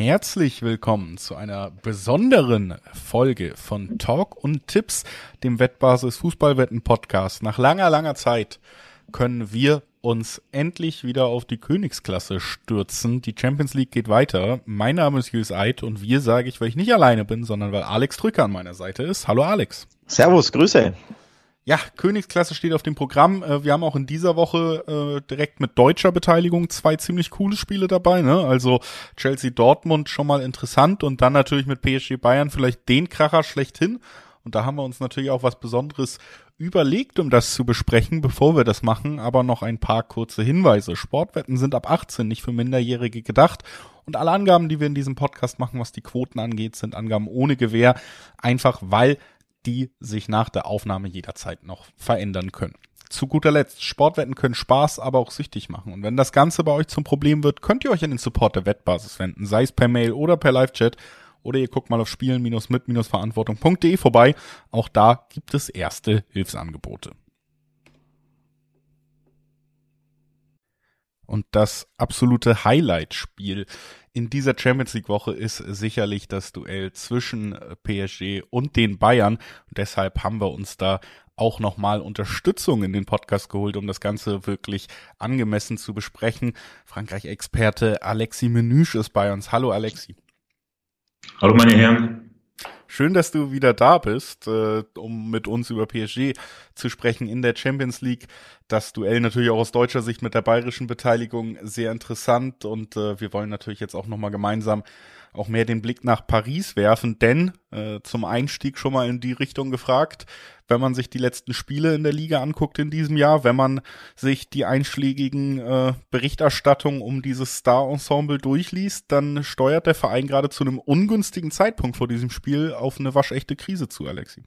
Herzlich willkommen zu einer besonderen Folge von Talk und Tipps, dem Wettbasis Fußballwetten Podcast. Nach langer, langer Zeit können wir uns endlich wieder auf die Königsklasse stürzen. Die Champions League geht weiter. Mein Name ist Jules Eid und wir sage ich, weil ich nicht alleine bin, sondern weil Alex Drücker an meiner Seite ist. Hallo Alex. Servus, Grüße. Ja, Königsklasse steht auf dem Programm. Äh, wir haben auch in dieser Woche äh, direkt mit deutscher Beteiligung zwei ziemlich coole Spiele dabei. Ne? Also Chelsea Dortmund schon mal interessant und dann natürlich mit PSG Bayern vielleicht den Kracher schlechthin. Und da haben wir uns natürlich auch was Besonderes überlegt, um das zu besprechen, bevor wir das machen, aber noch ein paar kurze Hinweise. Sportwetten sind ab 18 nicht für Minderjährige gedacht und alle Angaben, die wir in diesem Podcast machen, was die Quoten angeht, sind Angaben ohne Gewähr, einfach weil die sich nach der Aufnahme jederzeit noch verändern können. Zu guter Letzt, Sportwetten können Spaß, aber auch süchtig machen. Und wenn das Ganze bei euch zum Problem wird, könnt ihr euch an den Support der Wettbasis wenden, sei es per Mail oder per Live-Chat. Oder ihr guckt mal auf spielen-mit-verantwortung.de vorbei. Auch da gibt es erste Hilfsangebote. Und das absolute Highlight-Spiel in dieser Champions League Woche ist sicherlich das Duell zwischen äh, PSG und den Bayern. Und deshalb haben wir uns da auch nochmal Unterstützung in den Podcast geholt, um das Ganze wirklich angemessen zu besprechen. Frankreich-Experte Alexi Menüsch ist bei uns. Hallo Alexi. Hallo meine Herren. Schön, dass du wieder da bist, äh, um mit uns über PSG zu sprechen in der Champions League. Das Duell natürlich auch aus deutscher Sicht mit der bayerischen Beteiligung sehr interessant und äh, wir wollen natürlich jetzt auch nochmal gemeinsam auch mehr den Blick nach Paris werfen, denn äh, zum Einstieg schon mal in die Richtung gefragt, wenn man sich die letzten Spiele in der Liga anguckt in diesem Jahr, wenn man sich die einschlägigen äh, Berichterstattungen um dieses Star-Ensemble durchliest, dann steuert der Verein gerade zu einem ungünstigen Zeitpunkt vor diesem Spiel auf eine waschechte Krise zu, Alexi.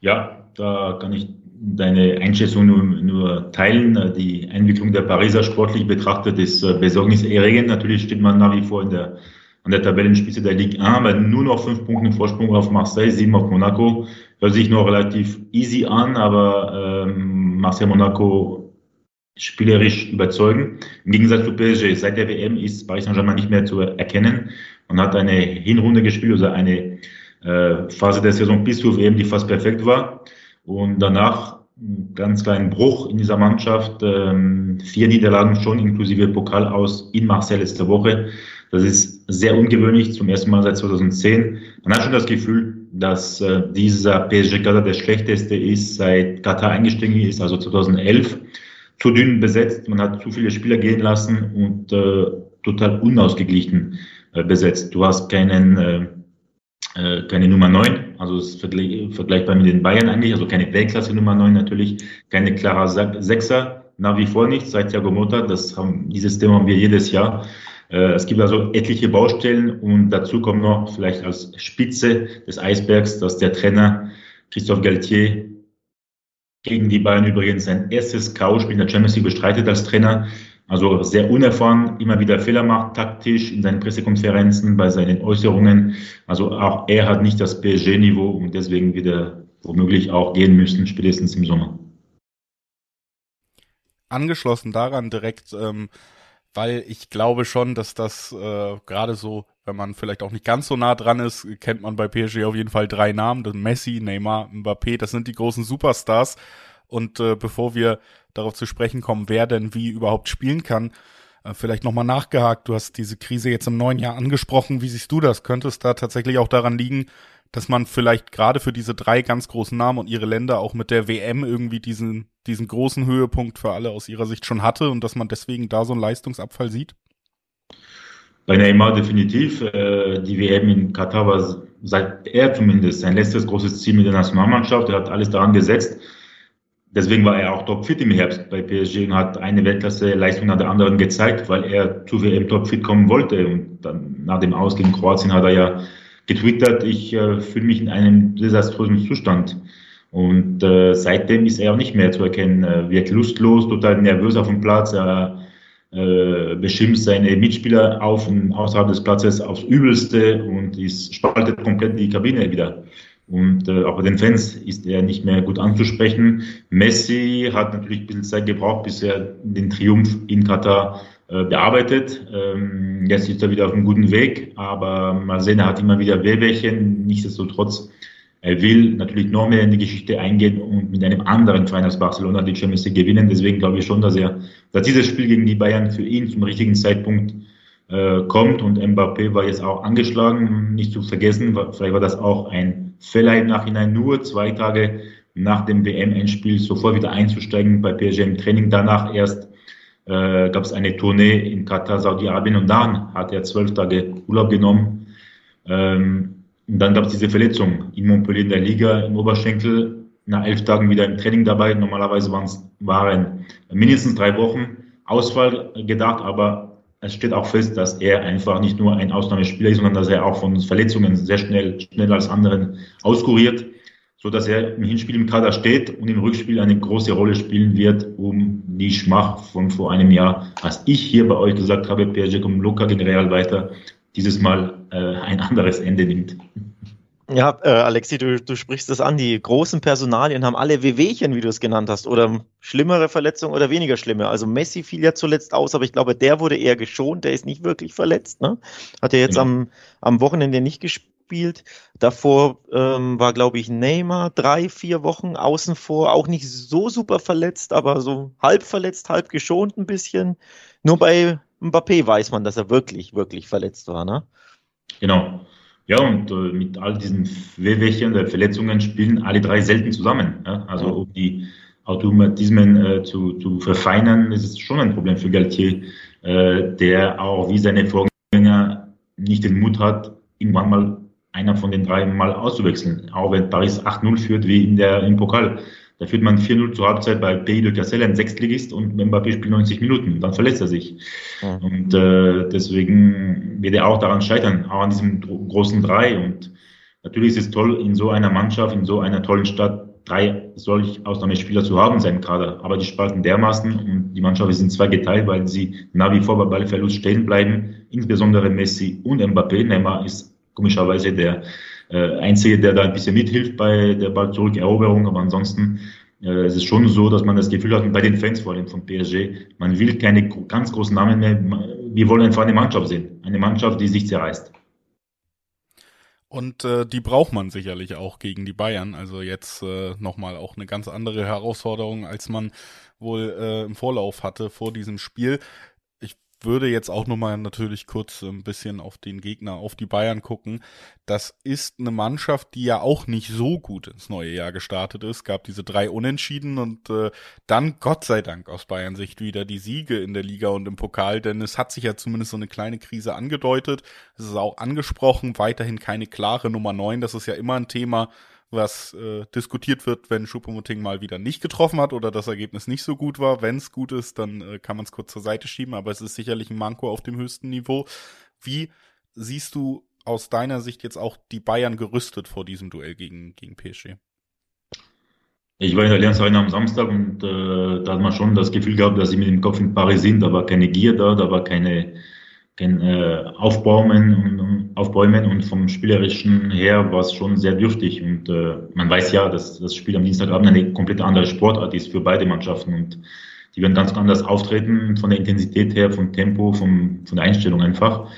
Ja, da kann ich deine Einschätzung nur, nur teilen. Die Entwicklung der Pariser sportlich betrachtet ist äh, besorgniserregend. Natürlich steht man nach wie vor in der, an der Tabellenspitze der Ligue 1, aber nur noch fünf Punkte Vorsprung auf Marseille, sieben auf Monaco. Hört sich noch relativ easy an, aber ähm, Marseille-Monaco spielerisch überzeugen. Im Gegensatz zu PSG, seit der WM ist Paris Saint-Germain nicht mehr zu erkennen. Man hat eine Hinrunde gespielt, also eine äh, Phase der Saison bis zur WM, die fast perfekt war. Und danach einen ganz kleinen Bruch in dieser Mannschaft. Ähm, vier Niederlagen schon, inklusive Pokal aus in Marseille letzte Woche. Das ist sehr ungewöhnlich, zum ersten Mal seit 2010. Man hat schon das Gefühl, dass äh, dieser PSG-Kader der schlechteste ist, seit Katar eingestiegen ist, also 2011. Zu dünn besetzt, man hat zu viele Spieler gehen lassen und äh, total unausgeglichen äh, besetzt. Du hast keinen äh, äh, keine Nummer 9, also ist vergleichbar mit den Bayern eigentlich, also keine Weltklasse Nummer 9 natürlich, keine klarer Sechser, nach wie vor nicht, seit Thiago Motta, das haben, dieses Thema haben wir jedes Jahr. Äh, es gibt also etliche Baustellen und dazu kommt noch vielleicht als Spitze des Eisbergs, dass der Trainer Christophe Galtier gegen die Bayern übrigens sein erstes K.O.-Spiel in der Champions League bestreitet als Trainer. Also sehr unerfahren, immer wieder Fehler macht, taktisch in seinen Pressekonferenzen, bei seinen Äußerungen. Also auch er hat nicht das PSG-Niveau und deswegen wieder womöglich auch gehen müssen, spätestens im Sommer. Angeschlossen daran direkt, ähm, weil ich glaube schon, dass das äh, gerade so, wenn man vielleicht auch nicht ganz so nah dran ist, kennt man bei PSG auf jeden Fall drei Namen, das Messi, Neymar, Mbappé, das sind die großen Superstars. Und äh, bevor wir darauf zu sprechen kommen, wer denn wie überhaupt spielen kann, äh, vielleicht nochmal nachgehakt. Du hast diese Krise jetzt im neuen Jahr angesprochen. Wie siehst du das? Könnte es da tatsächlich auch daran liegen, dass man vielleicht gerade für diese drei ganz großen Namen und ihre Länder auch mit der WM irgendwie diesen, diesen großen Höhepunkt für alle aus ihrer Sicht schon hatte und dass man deswegen da so einen Leistungsabfall sieht? Bei Neymar definitiv. Äh, die WM in Katar war seit er zumindest sein letztes großes Ziel mit der Nationalmannschaft. Er hat alles daran gesetzt, Deswegen war er auch topfit im Herbst bei PSG und hat eine Weltklasse-Leistung nach der anderen gezeigt, weil er zu WM topfit kommen wollte. Und dann nach dem Aus gegen Kroatien hat er ja getwittert, ich äh, fühle mich in einem desaströsen Zustand. Und äh, seitdem ist er auch nicht mehr zu erkennen. Er wird lustlos, total nervös auf dem Platz. Er äh, beschimpft seine Mitspieler auf und außerhalb des Platzes aufs Übelste und ist, spaltet komplett die Kabine wieder. Und äh, auch bei den Fans ist er nicht mehr gut anzusprechen. Messi hat natürlich ein bisschen Zeit gebraucht, bis er den Triumph in Katar äh, bearbeitet. Ähm, jetzt ist er wieder auf einem guten Weg, aber mal sehen, er hat immer wieder Wehwehchen. Nichtsdestotrotz, er will natürlich noch mehr in die Geschichte eingehen und mit einem anderen Verein als Barcelona die Champions League gewinnen. Deswegen glaube ich schon, dass er, dass dieses Spiel gegen die Bayern für ihn zum richtigen Zeitpunkt äh, kommt. Und Mbappé war jetzt auch angeschlagen, nicht zu vergessen, vielleicht war das auch ein Fehler im Nachhinein, nur zwei Tage nach dem WM-Endspiel sofort wieder einzusteigen bei PSG im Training, danach erst äh, gab es eine Tournee in Katar, Saudi-Arabien. Und dann hat er zwölf Tage Urlaub genommen. Ähm, und dann gab es diese Verletzung in Montpellier in der Liga im Oberschenkel. Nach elf Tagen wieder im Training dabei. Normalerweise waren mindestens drei Wochen Ausfall gedacht, aber es steht auch fest, dass er einfach nicht nur ein Ausnahmespieler ist, sondern dass er auch von Verletzungen sehr schnell, schneller als anderen auskuriert so dass er im Hinspiel im Kader steht und im Rückspiel eine große Rolle spielen wird, um die Schmach von vor einem Jahr, als ich hier bei euch gesagt habe, Pierre kommt locker gegen Real weiter, dieses Mal ein anderes Ende nimmt. Ja, äh, Alexi, du, du sprichst das an. Die großen Personalien haben alle Wehwehchen, wie du es genannt hast, oder schlimmere Verletzungen oder weniger schlimme. Also Messi fiel ja zuletzt aus, aber ich glaube, der wurde eher geschont. Der ist nicht wirklich verletzt. Ne? Hat er jetzt ja. am, am Wochenende nicht gespielt gespielt. Davor ähm, war, glaube ich, Neymar drei, vier Wochen außen vor, auch nicht so super verletzt, aber so halb verletzt, halb geschont ein bisschen. Nur bei Mbappé weiß man, dass er wirklich, wirklich verletzt war, ne? Genau. Ja, und äh, mit all diesen Wehwehchen der Verletzungen spielen alle drei selten zusammen. Ja? Also um die Automatismen äh, zu, zu verfeinern, ist es schon ein Problem für Galtier, äh, der auch wie seine Vorgänger nicht den Mut hat, irgendwann mal einer von den drei mal auszuwechseln. Auch wenn Paris 8-0 führt, wie in der, im Pokal. Da führt man 4-0 zur Halbzeit bei Pays de Cassel, ein Sechstligist, und Mbappé spielt 90 Minuten. Dann verletzt er sich. Ja. Und äh, deswegen wird er auch daran scheitern, auch an diesem großen Drei. Und natürlich ist es toll, in so einer Mannschaft, in so einer tollen Stadt, drei solch Ausnahmespieler zu haben, seinen Kader. Aber die spalten dermaßen und die Mannschaft ist in zwei geteilt, weil sie nach wie vor bei Ballverlust stehen bleiben. Insbesondere Messi und Mbappé. Neymar ist komischerweise der äh, Einzige, der da ein bisschen mithilft bei der Ball-Zurückeroberung. Aber ansonsten äh, es ist schon so, dass man das Gefühl hat, bei den Fans vor allem von PSG, man will keine ganz großen Namen mehr. Wir wollen einfach eine Mannschaft sehen. Eine Mannschaft, die sich zerreißt. Und äh, die braucht man sicherlich auch gegen die Bayern. Also jetzt äh, nochmal auch eine ganz andere Herausforderung, als man wohl äh, im Vorlauf hatte vor diesem Spiel würde jetzt auch nochmal natürlich kurz ein bisschen auf den Gegner, auf die Bayern gucken. Das ist eine Mannschaft, die ja auch nicht so gut ins neue Jahr gestartet ist. Gab diese drei Unentschieden und äh, dann Gott sei Dank aus Bayern Sicht wieder die Siege in der Liga und im Pokal, denn es hat sich ja zumindest so eine kleine Krise angedeutet. Es ist auch angesprochen, weiterhin keine klare Nummer neun. Das ist ja immer ein Thema was äh, diskutiert wird, wenn Schuppomoting mal wieder nicht getroffen hat oder das Ergebnis nicht so gut war. Wenn es gut ist, dann äh, kann man es kurz zur Seite schieben, aber es ist sicherlich ein Manko auf dem höchsten Niveau. Wie siehst du aus deiner Sicht jetzt auch die Bayern gerüstet vor diesem Duell gegen, gegen PSG? Ich war in der Allianz Arena am Samstag und äh, da hat man schon das Gefühl gehabt, dass sie mit dem Kopf in Paris sind. Da war keine Gier da, da war keine, kein äh, Aufbäumen und, Aufbäumen und vom Spielerischen her war es schon sehr dürftig. Und äh, man weiß ja, dass das Spiel am Dienstagabend eine komplett andere Sportart ist für beide Mannschaften und die werden ganz anders auftreten von der Intensität her, vom Tempo, vom, von der Einstellung einfach.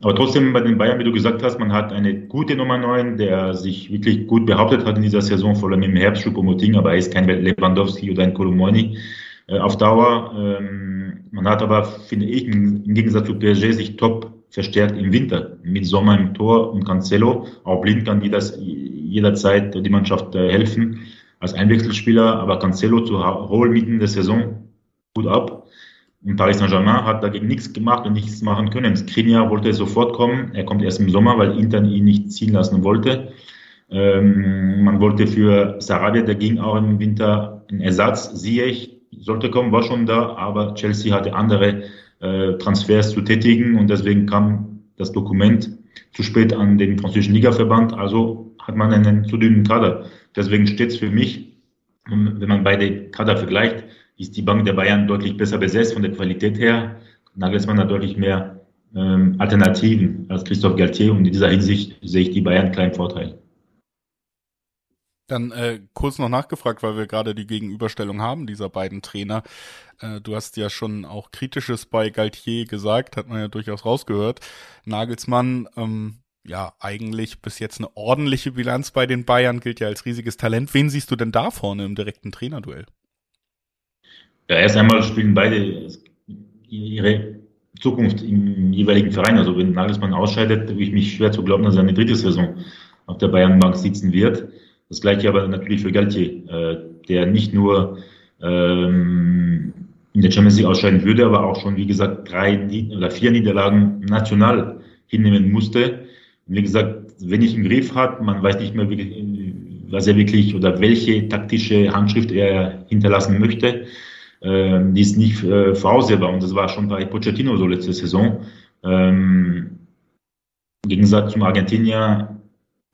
Aber trotzdem bei den Bayern, wie du gesagt hast, man hat eine gute Nummer 9, der sich wirklich gut behauptet hat in dieser Saison, vor allem im Herbst, Choupo-Moting, aber er ist kein Lewandowski oder ein Kolomoni auf Dauer. Ähm, man hat aber, finde ich, im Gegensatz zu PSG sich top verstärkt im Winter mit Sommer im Tor und Cancelo. Auch Blind kann die das jederzeit die Mannschaft äh, helfen als Einwechselspieler, aber Cancelo zu holen mitten der Saison gut ab. Und Paris Saint-Germain hat dagegen nichts gemacht und nichts machen können. Skriniar wollte sofort kommen. Er kommt erst im Sommer, weil Inter ihn nicht ziehen lassen wollte. Ähm, man wollte für Sarabia, der ging auch im Winter einen Ersatz. Ziyech sollte kommen, war schon da, aber Chelsea hatte andere äh, Transfers zu tätigen und deswegen kam das Dokument zu spät an den französischen Ligaverband. Also hat man einen zu dünnen Kader. Deswegen steht es für mich, wenn man beide Kader vergleicht, ist die Bank der Bayern deutlich besser besetzt von der Qualität her. Nagelsmann hat deutlich mehr ähm, Alternativen als Christoph Galtier und in dieser Hinsicht sehe ich die Bayern kleinen Vorteil. Dann äh, kurz noch nachgefragt, weil wir gerade die Gegenüberstellung haben dieser beiden Trainer. Äh, du hast ja schon auch Kritisches bei Galtier gesagt, hat man ja durchaus rausgehört. Nagelsmann, ähm, ja, eigentlich bis jetzt eine ordentliche Bilanz bei den Bayern, gilt ja als riesiges Talent. Wen siehst du denn da vorne im direkten Trainerduell? Ja, erst einmal spielen beide ihre Zukunft im jeweiligen Verein. Also wenn Nagelsmann ausscheidet, würde ich mich schwer zu glauben, dass er eine dritte Saison auf der Bayernbank sitzen wird. Das gleiche aber natürlich für Galtier, äh, der nicht nur ähm, in der Champions League ausscheiden würde, aber auch schon, wie gesagt, drei oder vier Niederlagen national hinnehmen musste. Und wie gesagt, wenn ich im Griff hat, man weiß nicht mehr, wirklich, was er wirklich oder welche taktische Handschrift er hinterlassen möchte, ähm, die ist nicht äh, voraussehbar. Und das war schon bei Pochettino so letzte Saison. Ähm, Im Gegensatz zum Argentinier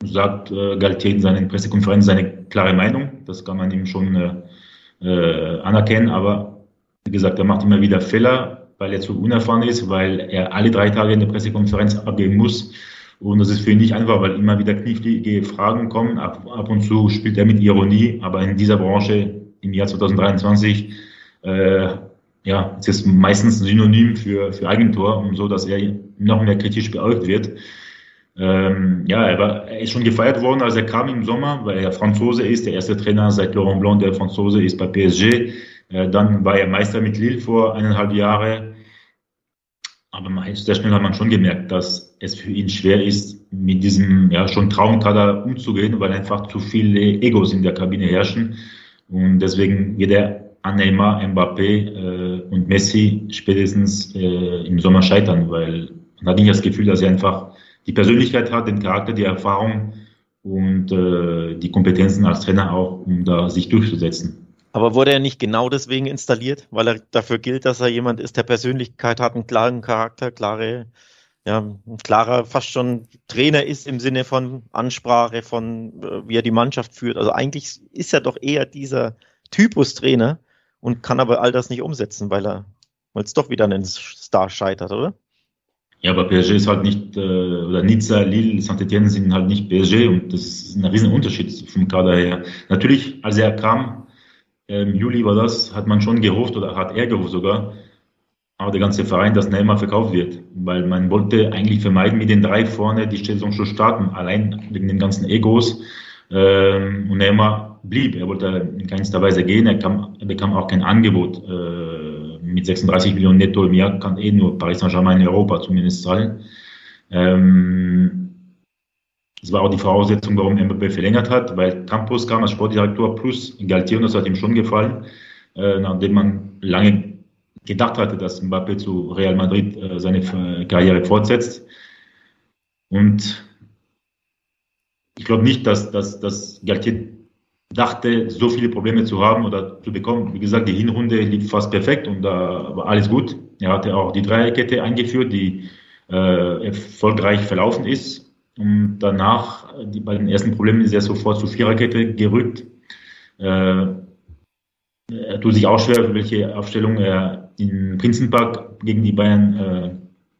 sagt äh, Galtier in seinen Pressekonferenzen seine klare Meinung. Das kann man ihm schon äh, äh, anerkennen. Aber wie gesagt, er macht immer wieder Fehler, weil er zu unerfahren ist, weil er alle drei Tage in der Pressekonferenz abgeben muss. Und das ist für ihn nicht einfach, weil immer wieder knifflige Fragen kommen. Ab, ab und zu spielt er mit Ironie, aber in dieser Branche im Jahr 2023 äh, ja, es ist meistens synonym für, für Eigentor und so, dass er noch mehr kritisch beäugt wird. Ähm, ja, er, war, er ist schon gefeiert worden, als er kam im Sommer, weil er Franzose ist, der erste Trainer seit Laurent Blanc, der Franzose ist bei PSG. Äh, dann war er Meister mit Lille vor eineinhalb Jahren. Aber sehr schnell hat man schon gemerkt, dass es für ihn schwer ist, mit diesem ja, schon Traumkader umzugehen, weil einfach zu viele Egos in der Kabine herrschen. Und deswegen wird er an Neymar, Mbappé äh, und Messi spätestens äh, im Sommer scheitern, weil man hat nicht das Gefühl, dass er einfach die Persönlichkeit hat, den Charakter, die Erfahrung und äh, die Kompetenzen als Trainer auch, um da sich durchzusetzen. Aber wurde er nicht genau deswegen installiert, weil er dafür gilt, dass er jemand ist, der Persönlichkeit hat, einen klaren Charakter, klare, ja, ein klarer, fast schon Trainer ist im Sinne von Ansprache, von äh, wie er die Mannschaft führt. Also eigentlich ist er doch eher dieser Typus Trainer und kann aber all das nicht umsetzen, weil er, weil es doch wieder den Star scheitert, oder? Ja, aber PSG ist halt nicht, äh, oder Nizza, Lille, Saint-Etienne sind halt nicht PSG und das ist ein riesen Unterschied vom Kader her. Natürlich, als er kam, im Juli war das, hat man schon gehofft oder hat er gehofft sogar, aber der ganze Verein, dass Neymar verkauft wird, weil man wollte eigentlich vermeiden, mit den drei vorne die Saison zu starten, allein wegen den ganzen Egos. Ähm, und Neymar blieb, er wollte in keinster Weise gehen, er, kam, er bekam auch kein Angebot. Äh, mit 36 Millionen netto im Jahr kann eh nur Paris Saint-Germain in Europa zumindest zahlen. Ähm, das war auch die Voraussetzung, warum Mbappé verlängert hat, weil Campos kam als Sportdirektor plus Galtier und das hat ihm schon gefallen, äh, nachdem man lange gedacht hatte, dass Mbappé zu Real Madrid äh, seine äh, Karriere fortsetzt. Und ich glaube nicht, dass, dass, dass Galtier dachte, so viele Probleme zu haben oder zu bekommen. Wie gesagt, die Hinrunde lief fast perfekt und da war alles gut. Er hatte auch die Dreierkette eingeführt, die äh, erfolgreich verlaufen ist. Und danach, die, bei den ersten Problemen ist er sofort zur Viererkette gerückt. Äh, er tut sich auch schwer, welche Aufstellung er in Prinzenpark gegen die Bayern äh,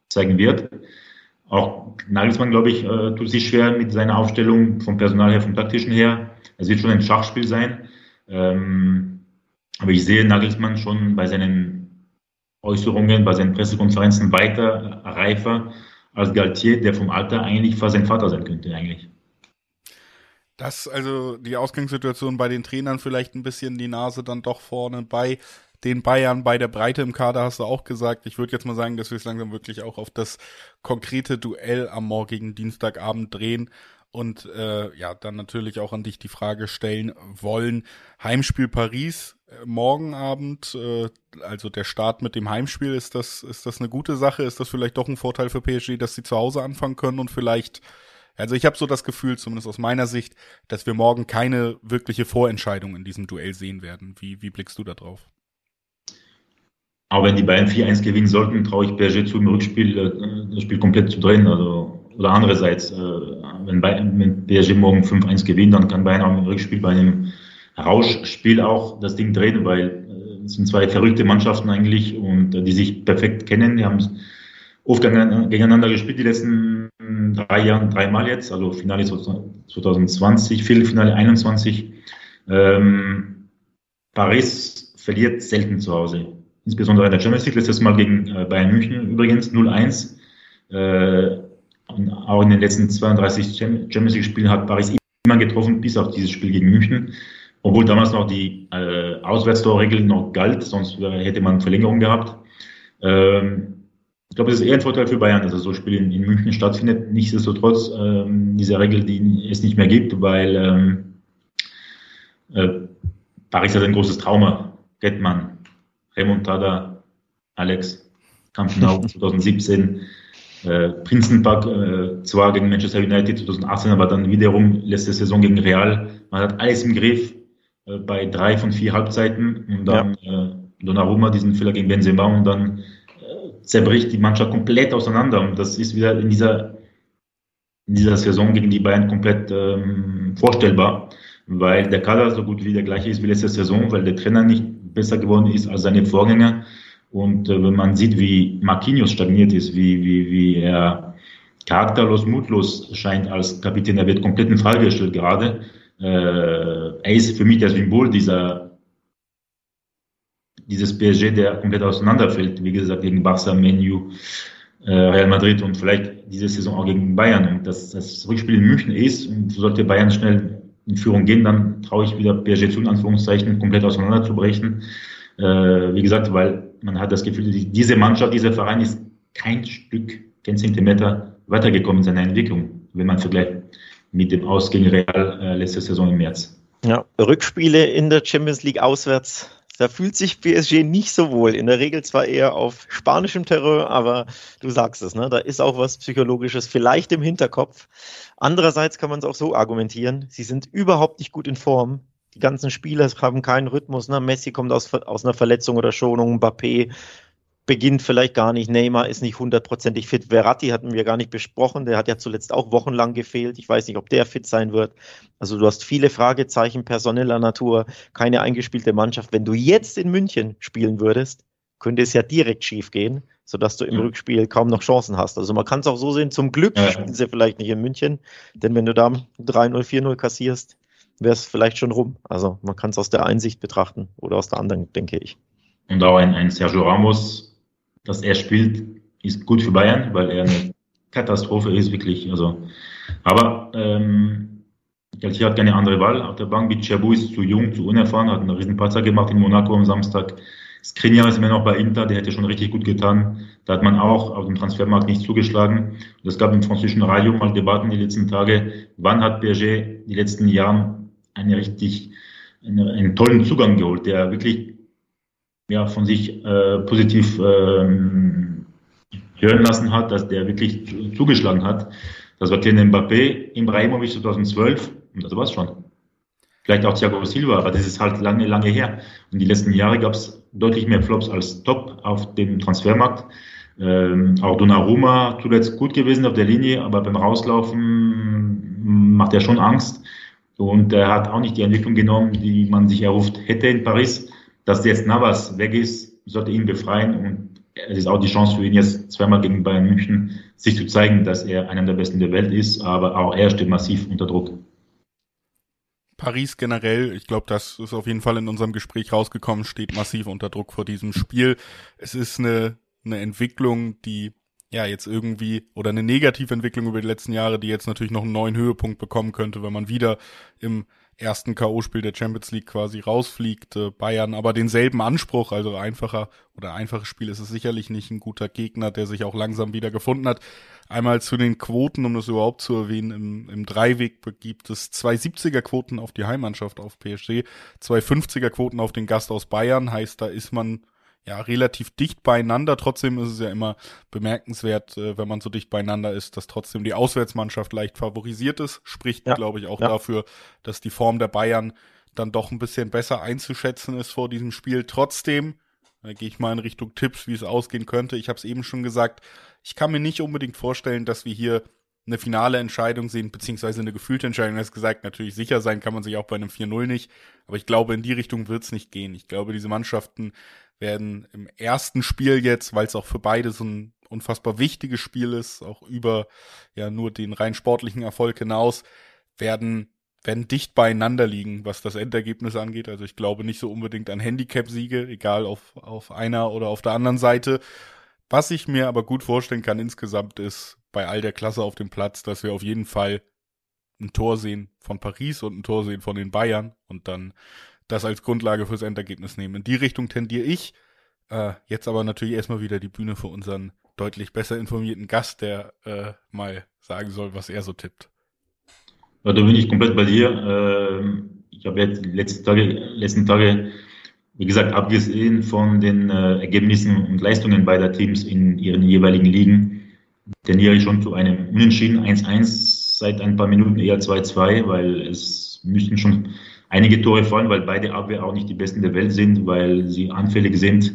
zeigen wird. Auch Nagelsmann, glaube ich, äh, tut sich schwer mit seiner Aufstellung vom Personal her, vom taktischen her. Es wird schon ein Schachspiel sein. Ähm, aber ich sehe Nagelsmann schon bei seinen Äußerungen, bei seinen Pressekonferenzen weiter reifer als Galtier, der vom Alter eigentlich fast sein Vater sein könnte, eigentlich. Das also die Ausgangssituation bei den Trainern vielleicht ein bisschen die Nase dann doch vorne bei den Bayern bei der Breite im Kader hast du auch gesagt. Ich würde jetzt mal sagen, dass wir es langsam wirklich auch auf das konkrete Duell am morgigen Dienstagabend drehen und äh, ja, dann natürlich auch an dich die Frage stellen wollen. Heimspiel Paris äh, morgen Abend, äh, also der Start mit dem Heimspiel, ist das, ist das eine gute Sache? Ist das vielleicht doch ein Vorteil für PSG, dass sie zu Hause anfangen können und vielleicht, also ich habe so das Gefühl, zumindest aus meiner Sicht, dass wir morgen keine wirkliche Vorentscheidung in diesem Duell sehen werden. Wie, wie blickst du da drauf? Aber wenn die Bayern 4-1 gewinnen sollten, traue ich PSG zu, im Rückspiel äh, das Spiel komplett zu drehen. Also oder andererseits, äh, wenn, Bayern, wenn PSG morgen 5-1 gewinnt, dann kann Bayern auch im Rückspiel bei einem Rauschspiel auch das Ding drehen, weil äh, es sind zwei verrückte Mannschaften eigentlich und äh, die sich perfekt kennen. Die haben oft gegeneinander gespielt die letzten drei Jahren dreimal jetzt, also Finale 2020, Viertelfinale 21. Ähm, Paris verliert selten zu Hause. Insbesondere in der Champions League, letztes Mal gegen äh, Bayern München übrigens 0-1. Äh, auch in den letzten 32 Champions League Spielen hat Paris immer getroffen, bis auf dieses Spiel gegen München. Obwohl damals noch die äh, Auswärtstorregel noch galt, sonst hätte man Verlängerung gehabt. Ähm, ich glaube, es ist eher ein Vorteil für Bayern, dass so ein Spiel in, in München stattfindet. Nichtsdestotrotz ähm, diese Regel, die es nicht mehr gibt, weil ähm, äh, Paris hat ein großes Trauma. Gettmann, Remontada, Alex, Camp Nou 2017, äh, Prinzenpark äh, zwar gegen Manchester United 2018, aber dann wiederum letzte Saison gegen Real. Man hat alles im Griff äh, bei drei von vier Halbzeiten und dann ja. äh, Donnarumma diesen Fehler gegen Benzema und dann zerbricht die Mannschaft komplett auseinander. Und das ist wieder in dieser, in dieser Saison gegen die Bayern komplett ähm, vorstellbar, weil der Kader so gut wie der gleiche ist wie letzte Saison, weil der Trainer nicht besser geworden ist als seine Vorgänger. Und äh, wenn man sieht, wie Marquinhos stagniert ist, wie, wie, wie er charakterlos, mutlos scheint als Kapitän, er wird komplett in Frage gestellt gerade. Äh, er ist für mich das Symbol dieser dieses PSG, der komplett auseinanderfällt, wie gesagt, gegen Barca, Menu, äh, Real Madrid und vielleicht diese Saison auch gegen Bayern. Und dass das Rückspiel in München ist und sollte Bayern schnell in Führung gehen, dann traue ich wieder PSG zu, in Anführungszeichen, komplett auseinanderzubrechen. Äh, wie gesagt, weil man hat das Gefühl, diese Mannschaft, dieser Verein ist kein Stück, kein Zentimeter weitergekommen in seiner Entwicklung, wenn man vergleicht mit dem Aus gegen Real äh, letzte Saison im März. Ja, Rückspiele in der Champions League auswärts da fühlt sich PSG nicht so wohl. In der Regel zwar eher auf spanischem Terror, aber du sagst es, ne? da ist auch was Psychologisches vielleicht im Hinterkopf. Andererseits kann man es auch so argumentieren, sie sind überhaupt nicht gut in Form. Die ganzen Spieler haben keinen Rhythmus. Ne? Messi kommt aus, aus einer Verletzung oder Schonung, Mbappé beginnt vielleicht gar nicht. Neymar ist nicht hundertprozentig fit. Verratti hatten wir gar nicht besprochen. Der hat ja zuletzt auch wochenlang gefehlt. Ich weiß nicht, ob der fit sein wird. Also du hast viele Fragezeichen personeller Natur, keine eingespielte Mannschaft. Wenn du jetzt in München spielen würdest, könnte es ja direkt schief gehen, sodass du im ja. Rückspiel kaum noch Chancen hast. Also man kann es auch so sehen, zum Glück ja. spielen sie vielleicht nicht in München, denn wenn du da 3-0, 4-0 kassierst, wäre es vielleicht schon rum. Also man kann es aus der Einsicht betrachten oder aus der anderen, denke ich. Und auch ein, ein Sergio Ramos dass er spielt, ist gut für Bayern, weil er eine Katastrophe ist, wirklich. Also, aber ähm, Galtier hat keine andere Wahl. Auf der Bank, Bichabu ist zu jung, zu unerfahren, hat einen riesen Patzer gemacht in Monaco am Samstag. Skriniar ist immer noch bei Inter, der hätte schon richtig gut getan. Da hat man auch auf dem Transfermarkt nicht zugeschlagen. Und es gab im französischen Radio mal Debatten die letzten Tage, wann hat Berger die letzten Jahre einen richtig, einen, einen tollen Zugang geholt, der wirklich ja, von sich äh, positiv ähm, hören lassen hat, dass der wirklich zugeschlagen hat. Das war Kylian Mbappé, Ibrahimovic 2012 und das war's schon. Vielleicht auch Thiago Silva, aber das ist halt lange, lange her. Und die letzten Jahre gab es deutlich mehr Flops als Top auf dem Transfermarkt. Ähm, auch Donnarumma zuletzt gut gewesen auf der Linie, aber beim Rauslaufen macht er schon Angst. Und er hat auch nicht die Entwicklung genommen, die man sich erhofft hätte in Paris dass jetzt Navas weg ist, sollte ihn befreien und es ist auch die Chance für ihn jetzt zweimal gegen Bayern München, sich zu zeigen, dass er einer der Besten der Welt ist, aber auch er steht massiv unter Druck. Paris generell, ich glaube, das ist auf jeden Fall in unserem Gespräch rausgekommen, steht massiv unter Druck vor diesem Spiel. Es ist eine, eine Entwicklung, die ja jetzt irgendwie oder eine negative Entwicklung über die letzten Jahre, die jetzt natürlich noch einen neuen Höhepunkt bekommen könnte, wenn man wieder im ersten K.O.-Spiel der Champions League quasi rausfliegt. Äh, Bayern aber denselben Anspruch, also einfacher oder einfaches Spiel ist es sicherlich nicht ein guter Gegner, der sich auch langsam wieder gefunden hat. Einmal zu den Quoten, um das überhaupt zu erwähnen, im, im Dreiweg gibt es zwei 70er Quoten auf die Heimmannschaft auf PSG, zwei 50er Quoten auf den Gast aus Bayern, heißt, da ist man ja relativ dicht beieinander. Trotzdem ist es ja immer bemerkenswert, äh, wenn man so dicht beieinander ist, dass trotzdem die Auswärtsmannschaft leicht favorisiert ist. Spricht, ja. glaube ich, auch ja. dafür, dass die Form der Bayern dann doch ein bisschen besser einzuschätzen ist vor diesem Spiel. Trotzdem da gehe ich mal in Richtung Tipps, wie es ausgehen könnte. Ich habe es eben schon gesagt, ich kann mir nicht unbedingt vorstellen, dass wir hier eine finale Entscheidung sehen, beziehungsweise eine gefühlte Entscheidung. Du hast gesagt, natürlich sicher sein kann man sich auch bei einem 4-0 nicht. Aber ich glaube, in die Richtung wird es nicht gehen. Ich glaube, diese Mannschaften werden im ersten Spiel jetzt, weil es auch für beide so ein unfassbar wichtiges Spiel ist, auch über ja nur den rein sportlichen Erfolg hinaus, werden werden dicht beieinander liegen, was das Endergebnis angeht. Also ich glaube nicht so unbedingt an Handicap-Siege, egal auf, auf einer oder auf der anderen Seite. Was ich mir aber gut vorstellen kann insgesamt ist, bei all der Klasse auf dem Platz, dass wir auf jeden Fall ein Tor sehen von Paris und ein Tor sehen von den Bayern und dann das als Grundlage fürs Endergebnis nehmen. In die Richtung tendiere ich. Äh, jetzt aber natürlich erstmal wieder die Bühne für unseren deutlich besser informierten Gast, der äh, mal sagen soll, was er so tippt. Ja, da bin ich komplett bei dir. Ähm, ich habe jetzt die letzten Tage, letzten Tage, wie gesagt, abgesehen von den äh, Ergebnissen und Leistungen beider Teams in ihren jeweiligen Ligen, tendiere ich schon zu einem Unentschieden 1-1 seit ein paar Minuten eher 2-2, weil es müssten schon einige Tore fallen, weil beide Abwehr auch nicht die besten der Welt sind, weil sie anfällig sind.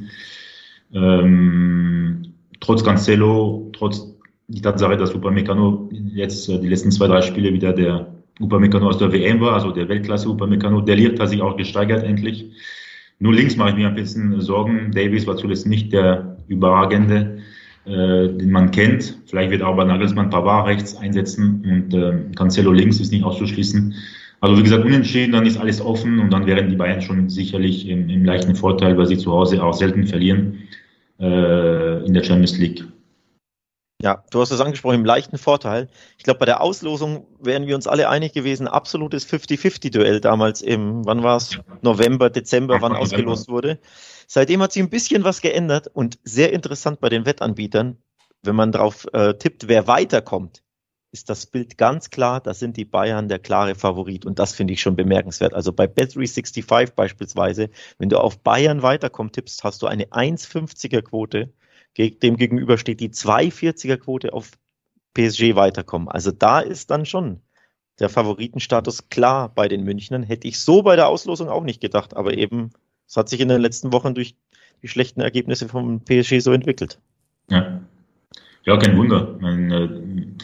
Ähm, trotz Cancelo, trotz die Tatsache, dass Upamecano jetzt äh, die letzten zwei, drei Spiele wieder der Upamecano aus der WM war, also der Weltklasse Upamecano, der Licht hat sich auch gesteigert endlich. Nur links mache ich mir ein bisschen Sorgen. Davies war zuletzt nicht der überragende, äh, den man kennt. Vielleicht wird auch bei Nagelsmann Pavard rechts einsetzen und äh, Cancelo links ist nicht auszuschließen. Also wie gesagt, unentschieden, dann ist alles offen und dann wären die Bayern schon sicherlich im, im leichten Vorteil, weil sie zu Hause auch selten verlieren äh, in der Champions League. Ja, du hast es angesprochen, im leichten Vorteil. Ich glaube, bei der Auslosung wären wir uns alle einig gewesen, absolutes 50-50-Duell damals im, wann war es? November, Dezember, wann ausgelost wurde. Seitdem hat sich ein bisschen was geändert und sehr interessant bei den Wettanbietern, wenn man drauf äh, tippt, wer weiterkommt, ist das Bild ganz klar, da sind die Bayern der klare Favorit und das finde ich schon bemerkenswert. Also bei Bet365 beispielsweise, wenn du auf Bayern weiterkommt tippst, hast du eine 1,50er Quote dem gegenüber steht die 240er Quote auf PSG weiterkommen. Also da ist dann schon der Favoritenstatus klar bei den Münchnern. Hätte ich so bei der Auslosung auch nicht gedacht, aber eben, es hat sich in den letzten Wochen durch die schlechten Ergebnisse vom PSG so entwickelt. Ja, ja kein Wunder. Meine,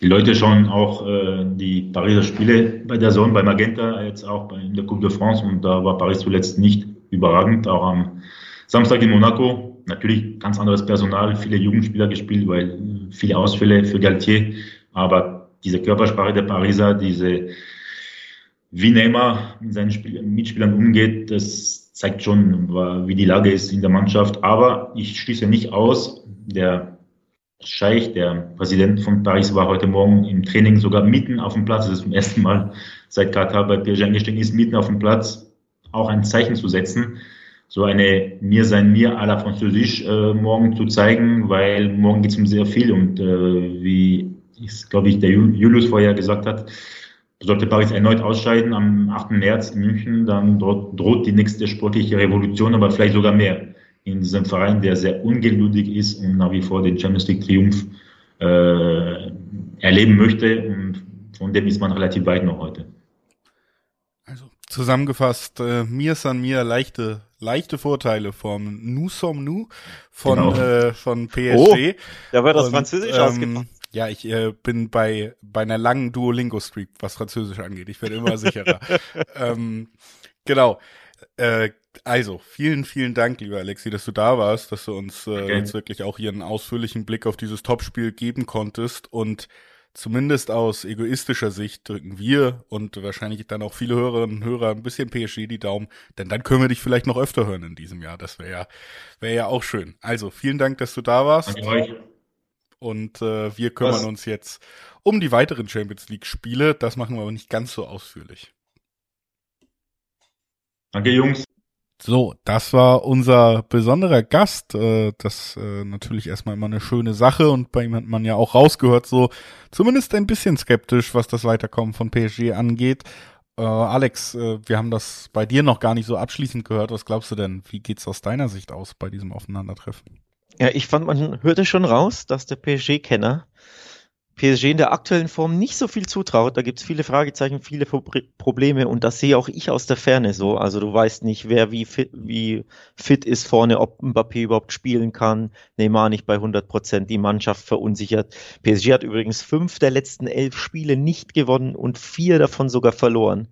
die Leute schauen auch äh, die Pariser Spiele bei der Zone, bei Magenta, jetzt auch in der Coupe de France und da war Paris zuletzt nicht überragend. Auch am Samstag in Monaco natürlich ganz anderes Personal, viele Jugendspieler gespielt, weil viele Ausfälle für Galtier, aber diese Körpersprache der Pariser, diese wie Neymar mit seinen Spiel Mitspielern umgeht, das zeigt schon, wie die Lage ist in der Mannschaft. Aber ich schließe nicht aus, der Scheich, der Präsident von Paris, war heute Morgen im Training sogar mitten auf dem Platz. Das ist zum ersten Mal seit Katar bei PSG eingestiegen ist, mitten auf dem Platz auch ein Zeichen zu setzen so eine Mir sein Mir à la Französisch äh, morgen zu zeigen, weil morgen geht es um sehr viel und äh, wie ist, glaube ich, der Julius vorher gesagt hat, sollte Paris erneut ausscheiden am 8. März in München, dann droht, droht die nächste sportliche Revolution, aber vielleicht sogar mehr in diesem Verein, der sehr ungeduldig ist und nach wie vor den Champions League Triumph äh, erleben möchte und von dem ist man relativ weit noch heute. Also zusammengefasst, äh, mir san mir leichte leichte Vorteile vom Nous sommes nous von, genau. äh, von PSG. Oh, da wird das Und, Französisch ähm, ausgepackt. Ja, ich äh, bin bei, bei einer langen Duolingo-Streak, was Französisch angeht. Ich werde immer sicherer. ähm, genau. Äh, also, vielen, vielen Dank, lieber Alexi, dass du da warst, dass du uns äh, okay. jetzt wirklich auch hier einen ausführlichen Blick auf dieses Topspiel geben konntest. Und zumindest aus egoistischer Sicht drücken wir und wahrscheinlich dann auch viele Hörerinnen und Hörer ein bisschen PSG die Daumen, denn dann können wir dich vielleicht noch öfter hören in diesem Jahr. Das wäre ja, wäre ja auch schön. Also vielen Dank, dass du da warst. Und äh, wir kümmern Was? uns jetzt um die weiteren Champions League Spiele. Das machen wir aber nicht ganz so ausführlich. Danke, Jungs. So, das war unser besonderer Gast. Äh, das äh, natürlich erstmal immer eine schöne Sache und bei ihm hat man ja auch rausgehört, so zumindest ein bisschen skeptisch, was das Weiterkommen von PSG angeht. Äh, Alex, wir haben das bei dir noch gar nicht so abschließend gehört. Was glaubst du denn? Wie geht's aus deiner Sicht aus bei diesem Aufeinandertreffen? Ja, ich fand, man hörte schon raus, dass der PSG-Kenner PSG in der aktuellen Form nicht so viel zutraut. Da gibt es viele Fragezeichen, viele Probleme und das sehe auch ich aus der Ferne so. Also du weißt nicht, wer wie fit, wie fit ist vorne, ob Mbappé überhaupt spielen kann, Neymar nicht bei 100 Prozent, die Mannschaft verunsichert. PSG hat übrigens fünf der letzten elf Spiele nicht gewonnen und vier davon sogar verloren.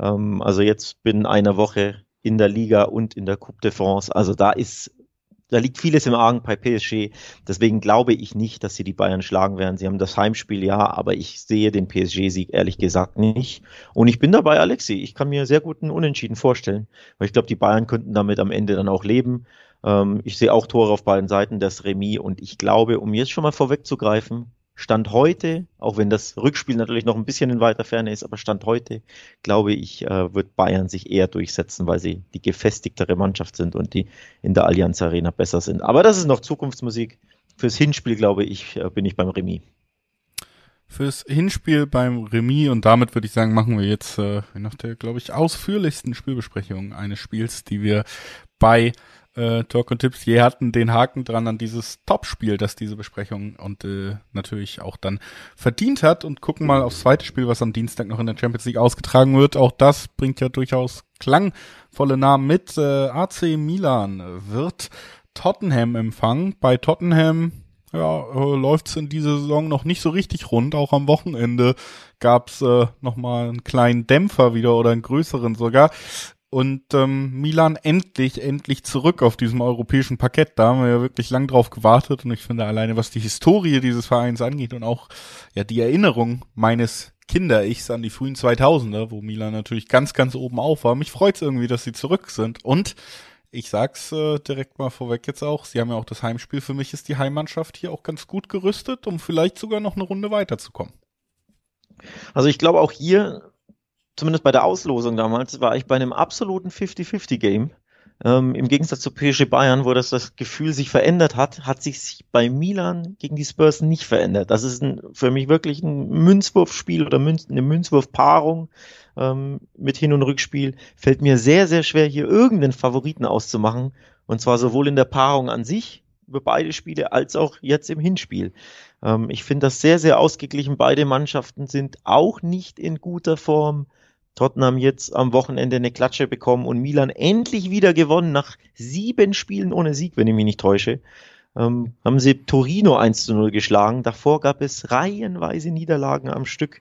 Ähm, also jetzt binnen einer Woche in der Liga und in der Coupe de France. Also da ist da liegt vieles im Argen bei PSG. Deswegen glaube ich nicht, dass sie die Bayern schlagen werden. Sie haben das Heimspiel ja, aber ich sehe den PSG-Sieg ehrlich gesagt nicht. Und ich bin dabei, Alexi. Ich kann mir sehr guten Unentschieden vorstellen, weil ich glaube, die Bayern könnten damit am Ende dann auch leben. Ähm, ich sehe auch Tore auf beiden Seiten, das Remis. Und ich glaube, um jetzt schon mal vorwegzugreifen, Stand heute, auch wenn das Rückspiel natürlich noch ein bisschen in weiter Ferne ist, aber Stand heute, glaube ich, äh, wird Bayern sich eher durchsetzen, weil sie die gefestigtere Mannschaft sind und die in der Allianz Arena besser sind. Aber das ist noch Zukunftsmusik. Fürs Hinspiel, glaube ich, äh, bin ich beim Remis. Fürs Hinspiel beim Remis und damit würde ich sagen, machen wir jetzt äh, nach der, glaube ich, ausführlichsten Spielbesprechung eines Spiels, die wir bei äh, Talk und Tipps je hatten den Haken dran an dieses Topspiel, das diese Besprechung und äh, natürlich auch dann verdient hat und gucken mal aufs zweite Spiel, was am Dienstag noch in der Champions League ausgetragen wird. Auch das bringt ja durchaus klangvolle Namen mit. Äh, AC Milan wird Tottenham empfangen. Bei Tottenham ja, äh, läuft's in dieser Saison noch nicht so richtig rund. Auch am Wochenende gab's äh, noch mal einen kleinen Dämpfer wieder oder einen größeren sogar und ähm, Milan endlich, endlich zurück auf diesem europäischen Parkett. Da haben wir ja wirklich lang drauf gewartet und ich finde alleine, was die Historie dieses Vereins angeht und auch ja die Erinnerung meines Kinder-Ichs an die frühen 2000er, wo Milan natürlich ganz, ganz oben auf war. Mich freut's irgendwie, dass sie zurück sind und ich sag's äh, direkt mal vorweg jetzt auch, sie haben ja auch das Heimspiel. Für mich ist die Heimmannschaft hier auch ganz gut gerüstet, um vielleicht sogar noch eine Runde weiterzukommen. Also ich glaube auch hier zumindest bei der Auslosung damals, war ich bei einem absoluten 50-50-Game. Ähm, Im Gegensatz zu PSG Bayern, wo das, das Gefühl sich verändert hat, hat sich bei Milan gegen die Spurs nicht verändert. Das ist ein, für mich wirklich ein Münzwurfspiel oder Münz, eine Münzwurfpaarung ähm, mit Hin- und Rückspiel. Fällt mir sehr, sehr schwer, hier irgendeinen Favoriten auszumachen. Und zwar sowohl in der Paarung an sich über beide Spiele als auch jetzt im Hinspiel. Ähm, ich finde das sehr, sehr ausgeglichen. Beide Mannschaften sind auch nicht in guter Form. Tottenham jetzt am Wochenende eine Klatsche bekommen und Milan endlich wieder gewonnen nach sieben Spielen ohne Sieg, wenn ich mich nicht täusche. Ähm, haben sie Torino 1 zu 0 geschlagen. Davor gab es reihenweise Niederlagen am Stück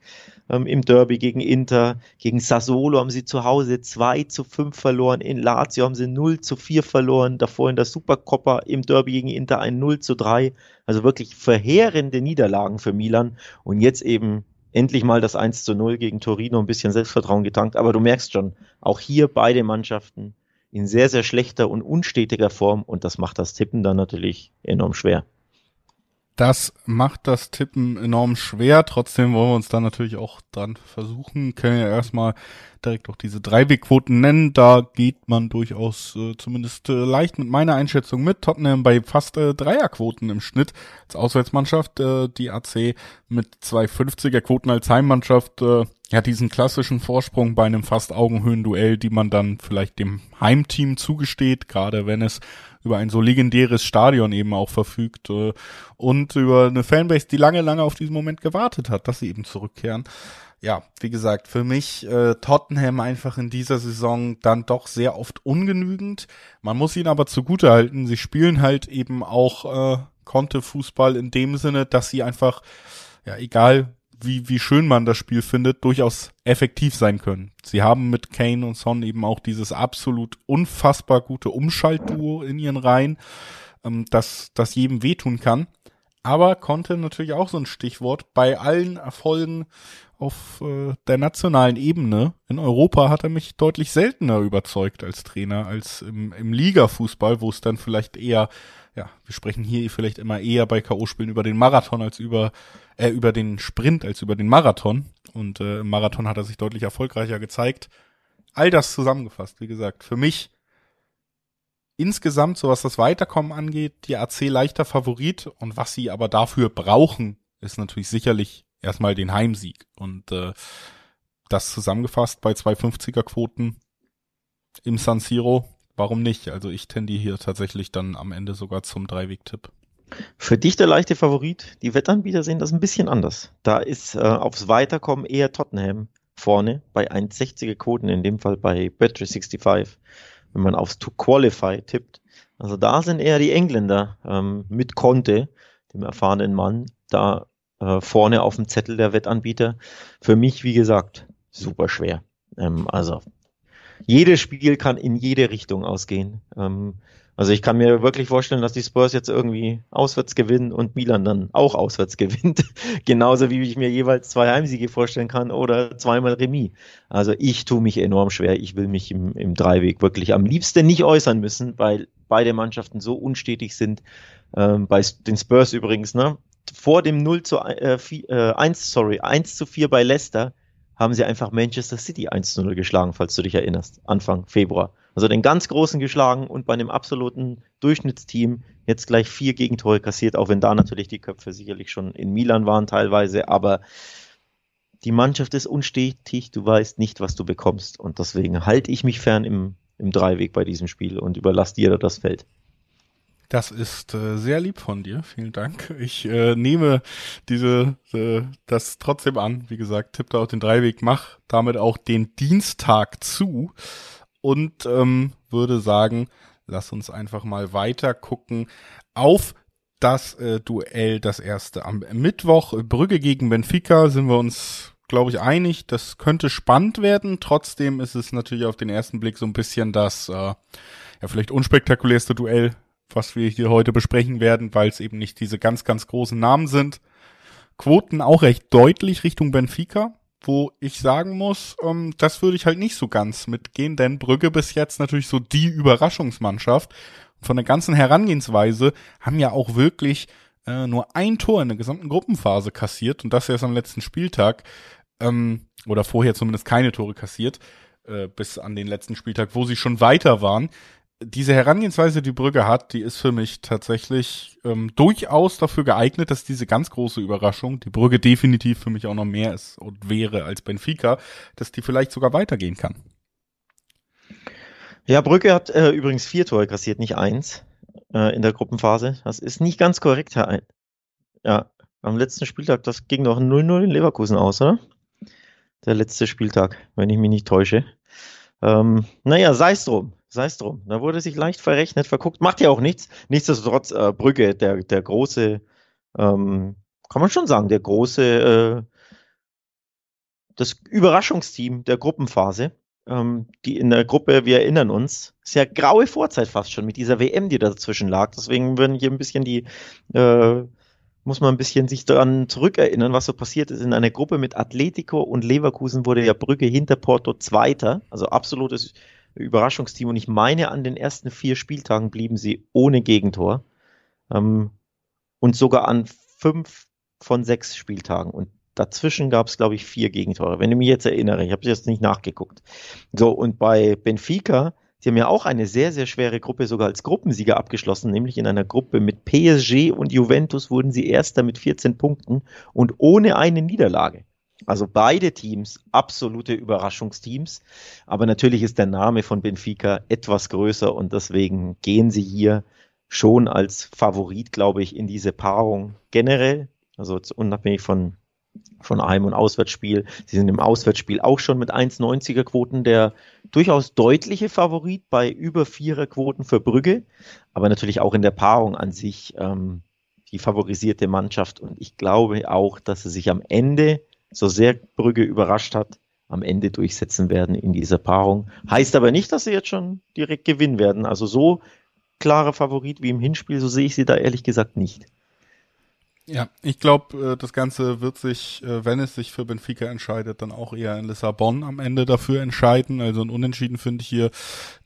ähm, im Derby gegen Inter. Gegen Sassolo haben sie zu Hause 2 zu 5 verloren. In Lazio haben sie 0 zu 4 verloren. Davor in der Supercoppa im Derby gegen Inter ein 0 zu 3. Also wirklich verheerende Niederlagen für Milan. Und jetzt eben endlich mal das 1 zu 0 gegen Torino ein bisschen Selbstvertrauen getankt. Aber du merkst schon, auch hier beide Mannschaften in sehr, sehr schlechter und unstetiger Form und das macht das Tippen dann natürlich enorm schwer. Das macht das Tippen enorm schwer. Trotzdem wollen wir uns da natürlich auch dran versuchen. Können ja erstmal direkt auch diese Dreiwegquoten nennen. Da geht man durchaus äh, zumindest äh, leicht mit meiner Einschätzung mit. Tottenham bei fast äh, Dreierquoten im Schnitt als Auswärtsmannschaft. Äh, die AC mit zwei 50er Quoten als Heimmannschaft. Äh, ja, diesen klassischen Vorsprung bei einem fast Augenhöhenduell, die man dann vielleicht dem Heimteam zugesteht, gerade wenn es über ein so legendäres Stadion eben auch verfügt äh, und über eine Fanbase, die lange, lange auf diesen Moment gewartet hat, dass sie eben zurückkehren. Ja, wie gesagt, für mich äh, Tottenham einfach in dieser Saison dann doch sehr oft ungenügend. Man muss ihnen aber zugute halten, sie spielen halt eben auch äh, Konte-Fußball in dem Sinne, dass sie einfach, ja, egal wie, wie schön man das Spiel findet, durchaus effektiv sein können. Sie haben mit Kane und Son eben auch dieses absolut unfassbar gute Umschaltduo in ihren Reihen, ähm, das, das jedem wehtun kann. Aber konnte natürlich auch so ein Stichwort bei allen Erfolgen auf äh, der nationalen Ebene. In Europa hat er mich deutlich seltener überzeugt als Trainer als im, im Liga-Fußball, wo es dann vielleicht eher ja, wir sprechen hier vielleicht immer eher bei K.O.-Spielen über den Marathon als über, äh, über den Sprint als über den Marathon. Und äh, im Marathon hat er sich deutlich erfolgreicher gezeigt. All das zusammengefasst, wie gesagt, für mich insgesamt, so was das Weiterkommen angeht, die AC leichter Favorit und was sie aber dafür brauchen, ist natürlich sicherlich erstmal den Heimsieg. Und äh, das zusammengefasst bei 250er Quoten im San Siro warum nicht? Also ich tendiere hier tatsächlich dann am Ende sogar zum Dreiweg-Tipp. Für dich der leichte Favorit. Die Wettanbieter sehen das ein bisschen anders. Da ist äh, aufs Weiterkommen eher Tottenham vorne bei 1,60er Quoten, in dem Fall bei Bet365, wenn man aufs To Qualify tippt. Also da sind eher die Engländer ähm, mit Conte, dem erfahrenen Mann, da äh, vorne auf dem Zettel der Wettanbieter. Für mich, wie gesagt, super schwer. Ähm, also jedes Spiel kann in jede Richtung ausgehen. Ähm, Also ich kann mir wirklich vorstellen, dass die Spurs jetzt irgendwie auswärts gewinnen und Milan dann auch auswärts gewinnt. Genauso wie ich mir jeweils zwei Heimsiege vorstellen kann oder zweimal Remis. Also ich tue mich enorm schwer. Ich will mich im, im Dreiweg wirklich am liebsten nicht äußern müssen, weil beide Mannschaften so unstetig sind. Ähm, bei den Spurs übrigens, ne? Vor dem 0 zu äh, 4, äh, 1, sorry, 1 zu 4 bei Leicester haben sie einfach Manchester City 1 zu 0 geschlagen, falls du dich erinnerst, Anfang Februar. Also den ganz Großen geschlagen und bei einem absoluten Durchschnittsteam jetzt gleich vier Gegentore kassiert, auch wenn da natürlich die Köpfe sicherlich schon in Milan waren teilweise, aber die Mannschaft ist unstetig, du weißt nicht, was du bekommst und deswegen halte ich mich fern im, im Dreiweg bei diesem Spiel und überlasse dir das Feld. Das ist äh, sehr lieb von dir. Vielen Dank. Ich äh, nehme diese äh, das trotzdem an. Wie gesagt, tipp da auch den Dreiweg, mach damit auch den Dienstag zu und ähm, würde sagen, lass uns einfach mal weiter gucken auf das äh, Duell, das erste am Mittwoch. Brügge gegen Benfica sind wir uns, glaube ich, einig. Das könnte spannend werden. Trotzdem ist es natürlich auf den ersten Blick so ein bisschen das äh, ja vielleicht unspektakulärste Duell was wir hier heute besprechen werden, weil es eben nicht diese ganz, ganz großen Namen sind. Quoten auch recht deutlich Richtung Benfica, wo ich sagen muss, ähm, das würde ich halt nicht so ganz mitgehen, denn Brügge bis jetzt natürlich so die Überraschungsmannschaft. von der ganzen Herangehensweise haben ja auch wirklich äh, nur ein Tor in der gesamten Gruppenphase kassiert und das erst am letzten Spieltag ähm, oder vorher zumindest keine Tore kassiert äh, bis an den letzten Spieltag, wo sie schon weiter waren diese Herangehensweise, die Brügge hat, die ist für mich tatsächlich ähm, durchaus dafür geeignet, dass diese ganz große Überraschung, die Brügge definitiv für mich auch noch mehr ist und wäre als Benfica, dass die vielleicht sogar weitergehen kann. Ja, Brügge hat äh, übrigens vier Tore kassiert, nicht eins äh, in der Gruppenphase. Das ist nicht ganz korrekt, Herr Ein. Ja, am letzten Spieltag, das ging noch 0-0 in Leverkusen aus, oder? Der letzte Spieltag, wenn ich mich nicht täusche. Ähm, naja, sei es drum sei es drum. Da wurde sich leicht verrechnet, verguckt, macht ja auch nichts. Nichtsdestotrotz, äh, Brügge, der, der große, ähm, kann man schon sagen, der große, äh, das Überraschungsteam der Gruppenphase, ähm, die in der Gruppe, wir erinnern uns, ist ja graue Vorzeit fast schon mit dieser WM, die dazwischen lag. Deswegen würden hier ein bisschen die, äh, muss man ein bisschen sich daran zurückerinnern, was so passiert ist. In einer Gruppe mit Atletico und Leverkusen wurde ja Brügge hinter Porto Zweiter, also absolutes Überraschungsteam. Und ich meine, an den ersten vier Spieltagen blieben sie ohne Gegentor. Ähm, und sogar an fünf von sechs Spieltagen. Und dazwischen gab es, glaube ich, vier Gegentore, wenn ich mich jetzt erinnere. Ich habe jetzt nicht nachgeguckt. So, und bei Benfica, die haben ja auch eine sehr, sehr schwere Gruppe sogar als Gruppensieger abgeschlossen, nämlich in einer Gruppe mit PSG und Juventus wurden sie Erster mit 14 Punkten und ohne eine Niederlage. Also beide Teams absolute Überraschungsteams. Aber natürlich ist der Name von Benfica etwas größer und deswegen gehen sie hier schon als Favorit, glaube ich, in diese Paarung generell. Also unabhängig von, von Heim- und Auswärtsspiel. Sie sind im Auswärtsspiel auch schon mit 1,90er Quoten der durchaus deutliche Favorit bei über Vierer Quoten für Brügge. Aber natürlich auch in der Paarung an sich ähm, die favorisierte Mannschaft. Und ich glaube auch, dass sie sich am Ende so sehr Brügge überrascht hat, am Ende durchsetzen werden in dieser Paarung. Heißt aber nicht, dass sie jetzt schon direkt gewinnen werden. Also so klarer Favorit wie im Hinspiel, so sehe ich sie da ehrlich gesagt nicht. Ja, ich glaube, äh, das Ganze wird sich, äh, wenn es sich für Benfica entscheidet, dann auch eher in Lissabon am Ende dafür entscheiden. Also ein Unentschieden finde ich hier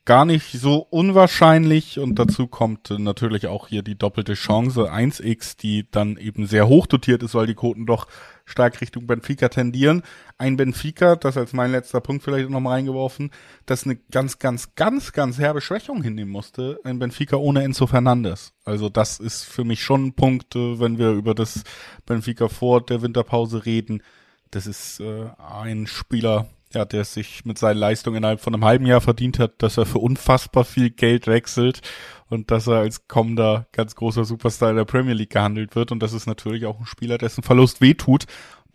gar nicht so unwahrscheinlich und dazu kommt natürlich auch hier die doppelte Chance 1x, die dann eben sehr hoch dotiert ist, weil die Quoten doch stark Richtung Benfica tendieren. Ein Benfica, das als mein letzter Punkt vielleicht noch mal reingeworfen, das eine ganz, ganz, ganz, ganz herbe Schwächung hinnehmen musste. Ein Benfica ohne Enzo Fernandes. Also das ist für mich schon ein Punkt, äh, wenn wir über das Benfica vor der Winterpause reden. Das ist äh, ein Spieler, ja, der sich mit seinen Leistungen innerhalb von einem halben Jahr verdient hat, dass er für unfassbar viel Geld wechselt und dass er als kommender ganz großer Superstar der Premier League gehandelt wird. Und das ist natürlich auch ein Spieler, dessen Verlust wehtut,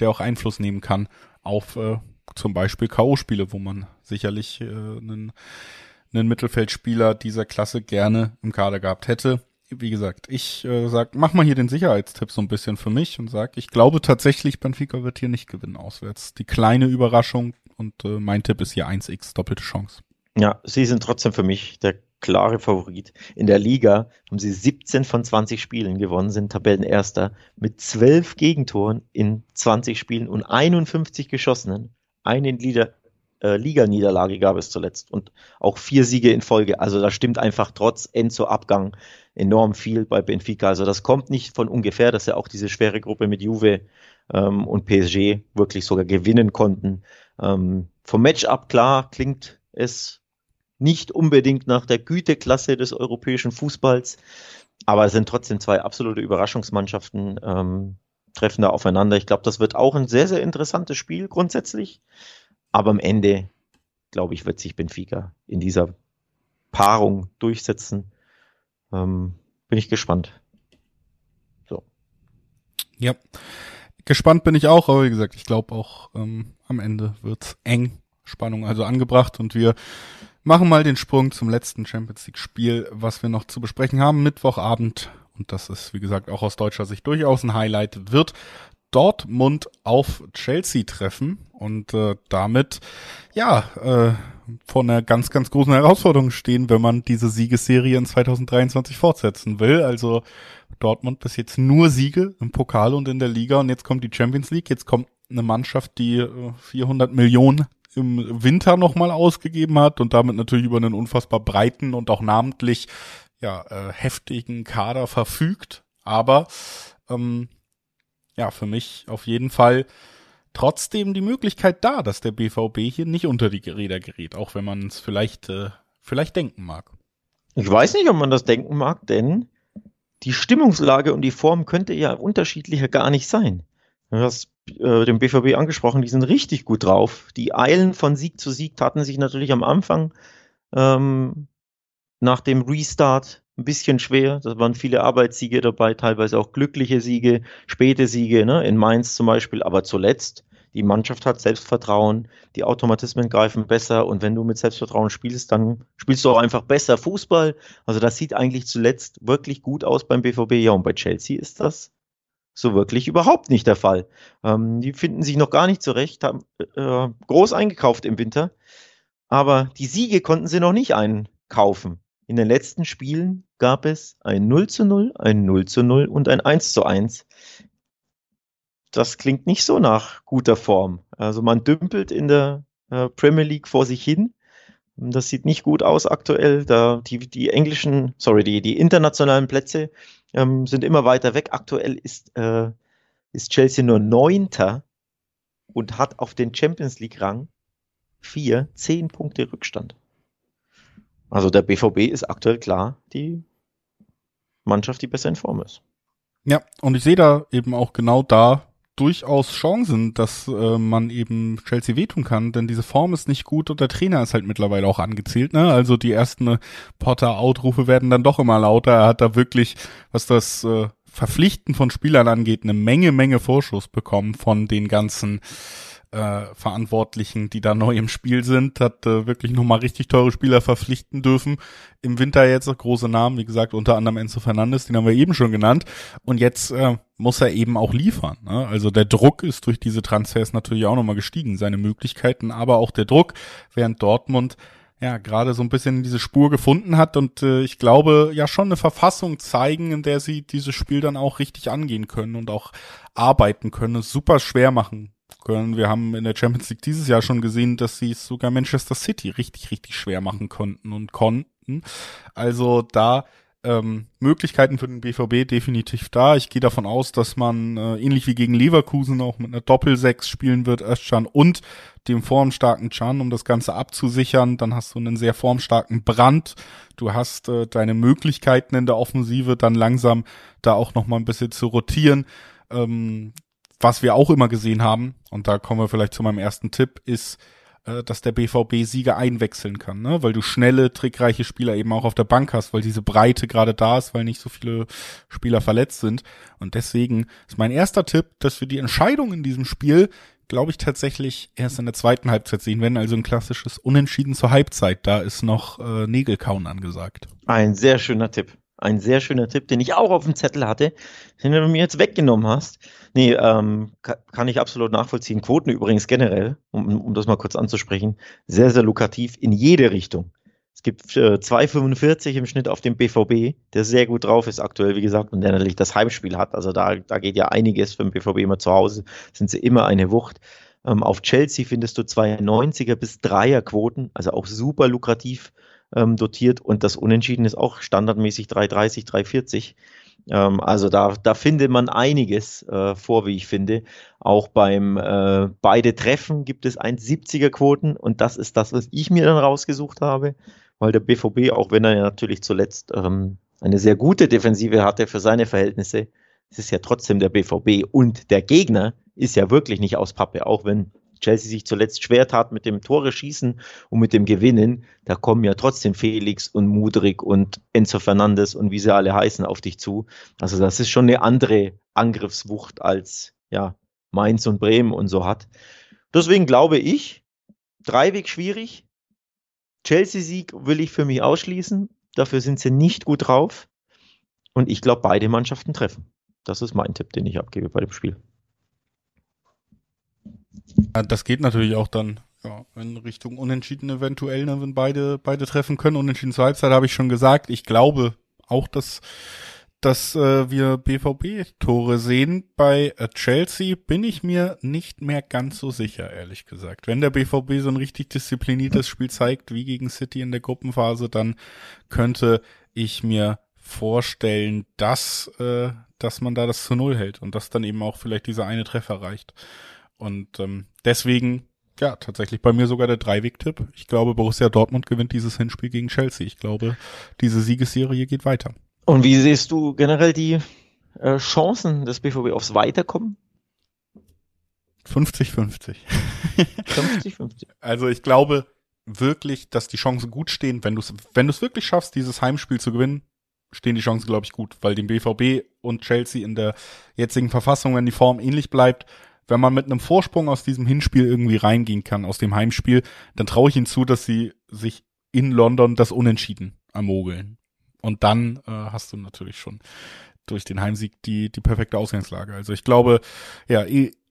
der auch Einfluss nehmen kann auf äh, zum Beispiel K.O.-Spiele, wo man sicherlich äh, einen, einen Mittelfeldspieler dieser Klasse gerne im Kader gehabt hätte. Wie gesagt, ich äh, sag, mach mal hier den Sicherheitstipp so ein bisschen für mich und sag, ich glaube tatsächlich, Benfica wird hier nicht gewinnen auswärts. Die kleine Überraschung und äh, mein Tipp ist hier 1x, doppelte Chance. Ja, sie sind trotzdem für mich der klare Favorit. In der Liga haben sie 17 von 20 Spielen gewonnen, sind Tabellenerster mit 12 Gegentoren in 20 Spielen und 51 geschossenen. Eine Liga, äh, Liga-Niederlage gab es zuletzt und auch vier Siege in Folge. Also da stimmt einfach trotz Enzo-Abgang enorm viel bei Benfica. Also das kommt nicht von ungefähr, dass er auch diese schwere Gruppe mit Juve ähm, und PSG wirklich sogar gewinnen konnten. Ähm, vom Matchup klar klingt es nicht unbedingt nach der Güteklasse des europäischen Fußballs, aber es sind trotzdem zwei absolute Überraschungsmannschaften, ähm, treffen da aufeinander. Ich glaube, das wird auch ein sehr, sehr interessantes Spiel grundsätzlich, aber am Ende, glaube ich, wird sich Benfica in dieser Paarung durchsetzen. Ähm, bin ich gespannt. So. Ja, gespannt bin ich auch, aber wie gesagt, ich glaube auch ähm, am Ende wird's eng. Spannung also angebracht und wir machen mal den Sprung zum letzten Champions League Spiel, was wir noch zu besprechen haben. Mittwochabend, und das ist wie gesagt auch aus deutscher Sicht durchaus ein Highlight, wird Dortmund auf Chelsea treffen und äh, damit ja äh, vor einer ganz, ganz großen Herausforderung stehen, wenn man diese Siegesserie in 2023 fortsetzen will. Also Dortmund bis jetzt nur Siege im Pokal und in der Liga und jetzt kommt die Champions League, jetzt kommt eine Mannschaft, die 400 äh, Millionen im Winter nochmal ausgegeben hat und damit natürlich über einen unfassbar breiten und auch namentlich ja, äh, heftigen Kader verfügt. Aber ähm, ja, für mich auf jeden Fall trotzdem die Möglichkeit da, dass der BVB hier nicht unter die Räder gerät, auch wenn man es vielleicht, äh, vielleicht denken mag. Ich weiß nicht, ob man das denken mag, denn die Stimmungslage und die Form könnte ja unterschiedlicher gar nicht sein. Du hast äh, den BVB angesprochen, die sind richtig gut drauf. Die eilen von Sieg zu Sieg taten sich natürlich am Anfang ähm, nach dem Restart ein bisschen schwer. Da waren viele Arbeitssiege dabei, teilweise auch glückliche Siege, späte Siege, ne? in Mainz zum Beispiel. Aber zuletzt, die Mannschaft hat Selbstvertrauen, die Automatismen greifen besser und wenn du mit Selbstvertrauen spielst, dann spielst du auch einfach besser Fußball. Also das sieht eigentlich zuletzt wirklich gut aus beim BVB. Ja, und bei Chelsea ist das so wirklich überhaupt nicht der Fall. Ähm, die finden sich noch gar nicht zurecht, haben äh, groß eingekauft im Winter, aber die Siege konnten sie noch nicht einkaufen. In den letzten Spielen gab es ein 0 zu 0, ein 0 zu 0 und ein 1 zu 1. Das klingt nicht so nach guter Form. Also man dümpelt in der äh, Premier League vor sich hin. Das sieht nicht gut aus aktuell. Da die, die englischen, sorry, die, die internationalen Plätze ähm, sind immer weiter weg. Aktuell ist, äh, ist Chelsea nur Neunter und hat auf den Champions League-Rang vier, zehn Punkte Rückstand. Also der BVB ist aktuell klar die Mannschaft, die besser in Form ist. Ja, und ich sehe da eben auch genau da durchaus Chancen, dass äh, man eben Chelsea wehtun kann, denn diese Form ist nicht gut und der Trainer ist halt mittlerweile auch angezählt. Ne? Also die ersten Potter-Out-Rufe werden dann doch immer lauter. Er hat da wirklich, was das äh, Verpflichten von Spielern angeht, eine Menge, Menge Vorschuss bekommen von den ganzen äh, Verantwortlichen, die da neu im Spiel sind, hat äh, wirklich nochmal richtig teure Spieler verpflichten dürfen. Im Winter jetzt große Namen, wie gesagt, unter anderem Enzo Fernandes, den haben wir eben schon genannt. Und jetzt äh, muss er eben auch liefern. Ne? Also der Druck ist durch diese Transfers natürlich auch nochmal gestiegen, seine Möglichkeiten, aber auch der Druck, während Dortmund ja gerade so ein bisschen diese Spur gefunden hat und äh, ich glaube ja schon eine Verfassung zeigen, in der sie dieses Spiel dann auch richtig angehen können und auch arbeiten können, es super schwer machen können. Wir haben in der Champions League dieses Jahr schon gesehen, dass sie es sogar Manchester City richtig, richtig schwer machen konnten und konnten. Also da ähm, Möglichkeiten für den BVB definitiv da. Ich gehe davon aus, dass man äh, ähnlich wie gegen Leverkusen auch mit einer Doppel-Sechs spielen wird, Özcan und dem formstarken Chan, um das Ganze abzusichern. Dann hast du einen sehr formstarken Brand. Du hast äh, deine Möglichkeiten in der Offensive, dann langsam da auch noch mal ein bisschen zu rotieren. Ähm, was wir auch immer gesehen haben, und da kommen wir vielleicht zu meinem ersten Tipp, ist, äh, dass der BVB Sieger einwechseln kann, ne? weil du schnelle, trickreiche Spieler eben auch auf der Bank hast, weil diese Breite gerade da ist, weil nicht so viele Spieler verletzt sind. Und deswegen ist mein erster Tipp, dass wir die Entscheidung in diesem Spiel, glaube ich, tatsächlich erst in der zweiten Halbzeit sehen werden, also ein klassisches Unentschieden zur Halbzeit. Da ist noch äh, Nägelkauen angesagt. Ein sehr schöner Tipp. Ein sehr schöner Tipp, den ich auch auf dem Zettel hatte, den du mir jetzt weggenommen hast. Nee, ähm, kann ich absolut nachvollziehen. Quoten übrigens generell, um, um das mal kurz anzusprechen, sehr, sehr lukrativ in jede Richtung. Es gibt äh, 2,45 im Schnitt auf dem BVB, der sehr gut drauf ist aktuell, wie gesagt, und der natürlich das Heimspiel hat. Also da, da geht ja einiges für den BVB immer zu Hause, sind sie immer eine Wucht. Ähm, auf Chelsea findest du 2,90er bis 3er Quoten, also auch super lukrativ ähm, dotiert und das Unentschieden ist auch standardmäßig 3,30, 3,40. Ähm, also da, da findet man einiges äh, vor, wie ich finde. Auch beim äh, beide Treffen gibt es 1,70er Quoten und das ist das, was ich mir dann rausgesucht habe, weil der BVB, auch wenn er ja natürlich zuletzt ähm, eine sehr gute Defensive hatte für seine Verhältnisse, es ist ja trotzdem der BVB und der Gegner ist ja wirklich nicht aus Pappe, auch wenn Chelsea sich zuletzt schwer tat mit dem Tore schießen und mit dem Gewinnen, da kommen ja trotzdem Felix und Mudrik und Enzo Fernandes und wie sie alle heißen auf dich zu. Also das ist schon eine andere Angriffswucht als ja Mainz und Bremen und so hat. Deswegen glaube ich, Dreiweg schwierig. Chelsea-Sieg will ich für mich ausschließen. Dafür sind sie nicht gut drauf. Und ich glaube, beide Mannschaften treffen. Das ist mein Tipp, den ich abgebe bei dem Spiel. Das geht natürlich auch dann ja, in Richtung Unentschieden eventuell, ne, wenn beide, beide treffen können. Unentschieden zur Halbzeit habe ich schon gesagt. Ich glaube auch, dass, dass äh, wir BVB-Tore sehen. Bei äh, Chelsea bin ich mir nicht mehr ganz so sicher, ehrlich gesagt. Wenn der BVB so ein richtig diszipliniertes Spiel zeigt, wie gegen City in der Gruppenphase, dann könnte ich mir vorstellen, dass, äh, dass man da das zu Null hält und dass dann eben auch vielleicht dieser eine Treffer reicht. Und ähm, deswegen, ja, tatsächlich bei mir sogar der Dreiweg-Tipp. Ich glaube, Borussia Dortmund gewinnt dieses Hinspiel gegen Chelsea. Ich glaube, diese Siegesserie geht weiter. Und wie siehst du generell die äh, Chancen des BVB aufs Weiterkommen? 50-50. 50-50. Also ich glaube wirklich, dass die Chancen gut stehen, wenn du es wenn du's wirklich schaffst, dieses Heimspiel zu gewinnen, stehen die Chancen, glaube ich, gut, weil dem BVB und Chelsea in der jetzigen Verfassung, wenn die Form ähnlich bleibt, wenn man mit einem Vorsprung aus diesem Hinspiel irgendwie reingehen kann, aus dem Heimspiel, dann traue ich ihnen zu, dass sie sich in London das Unentschieden ermogeln. Und dann äh, hast du natürlich schon durch den Heimsieg die, die perfekte Ausgangslage. Also ich glaube, ja,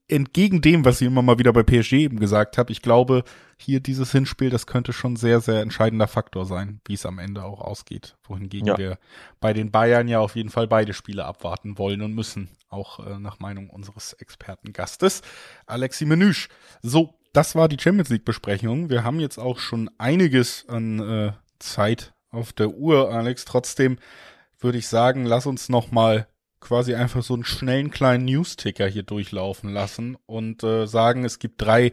entgegen dem, was ich immer mal wieder bei PSG eben gesagt habe, ich glaube, hier dieses Hinspiel, das könnte schon sehr, sehr entscheidender Faktor sein, wie es am Ende auch ausgeht. Wohingegen ja. wir bei den Bayern ja auf jeden Fall beide Spiele abwarten wollen und müssen, auch äh, nach Meinung unseres Expertengastes, Alexi Menüsch. So, das war die Champions League Besprechung. Wir haben jetzt auch schon einiges an äh, Zeit auf der Uhr, Alex. Trotzdem würde ich sagen, lass uns noch mal quasi einfach so einen schnellen kleinen News-Ticker hier durchlaufen lassen und äh, sagen, es gibt drei,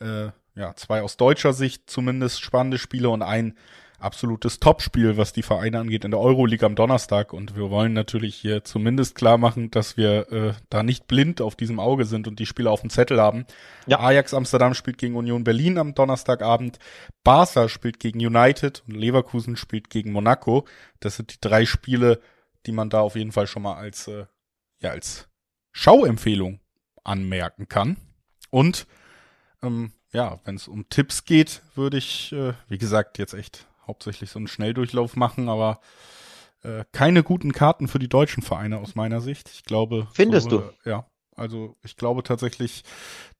äh, ja, zwei aus deutscher Sicht zumindest spannende Spiele und ein absolutes Topspiel, was die Vereine angeht in der Euroleague am Donnerstag. Und wir wollen natürlich hier zumindest klar machen, dass wir äh, da nicht blind auf diesem Auge sind und die Spiele auf dem Zettel haben. Ja. Ajax Amsterdam spielt gegen Union Berlin am Donnerstagabend. Barca spielt gegen United und Leverkusen spielt gegen Monaco. Das sind die drei Spiele, die man da auf jeden Fall schon mal als, äh, ja, als Schauempfehlung anmerken kann. Und ähm, ja, wenn es um Tipps geht, würde ich, äh, wie gesagt, jetzt echt hauptsächlich so einen Schnelldurchlauf machen, aber äh, keine guten Karten für die deutschen Vereine aus meiner Sicht. Ich glaube. Findest so, du? Äh, ja. Also ich glaube tatsächlich,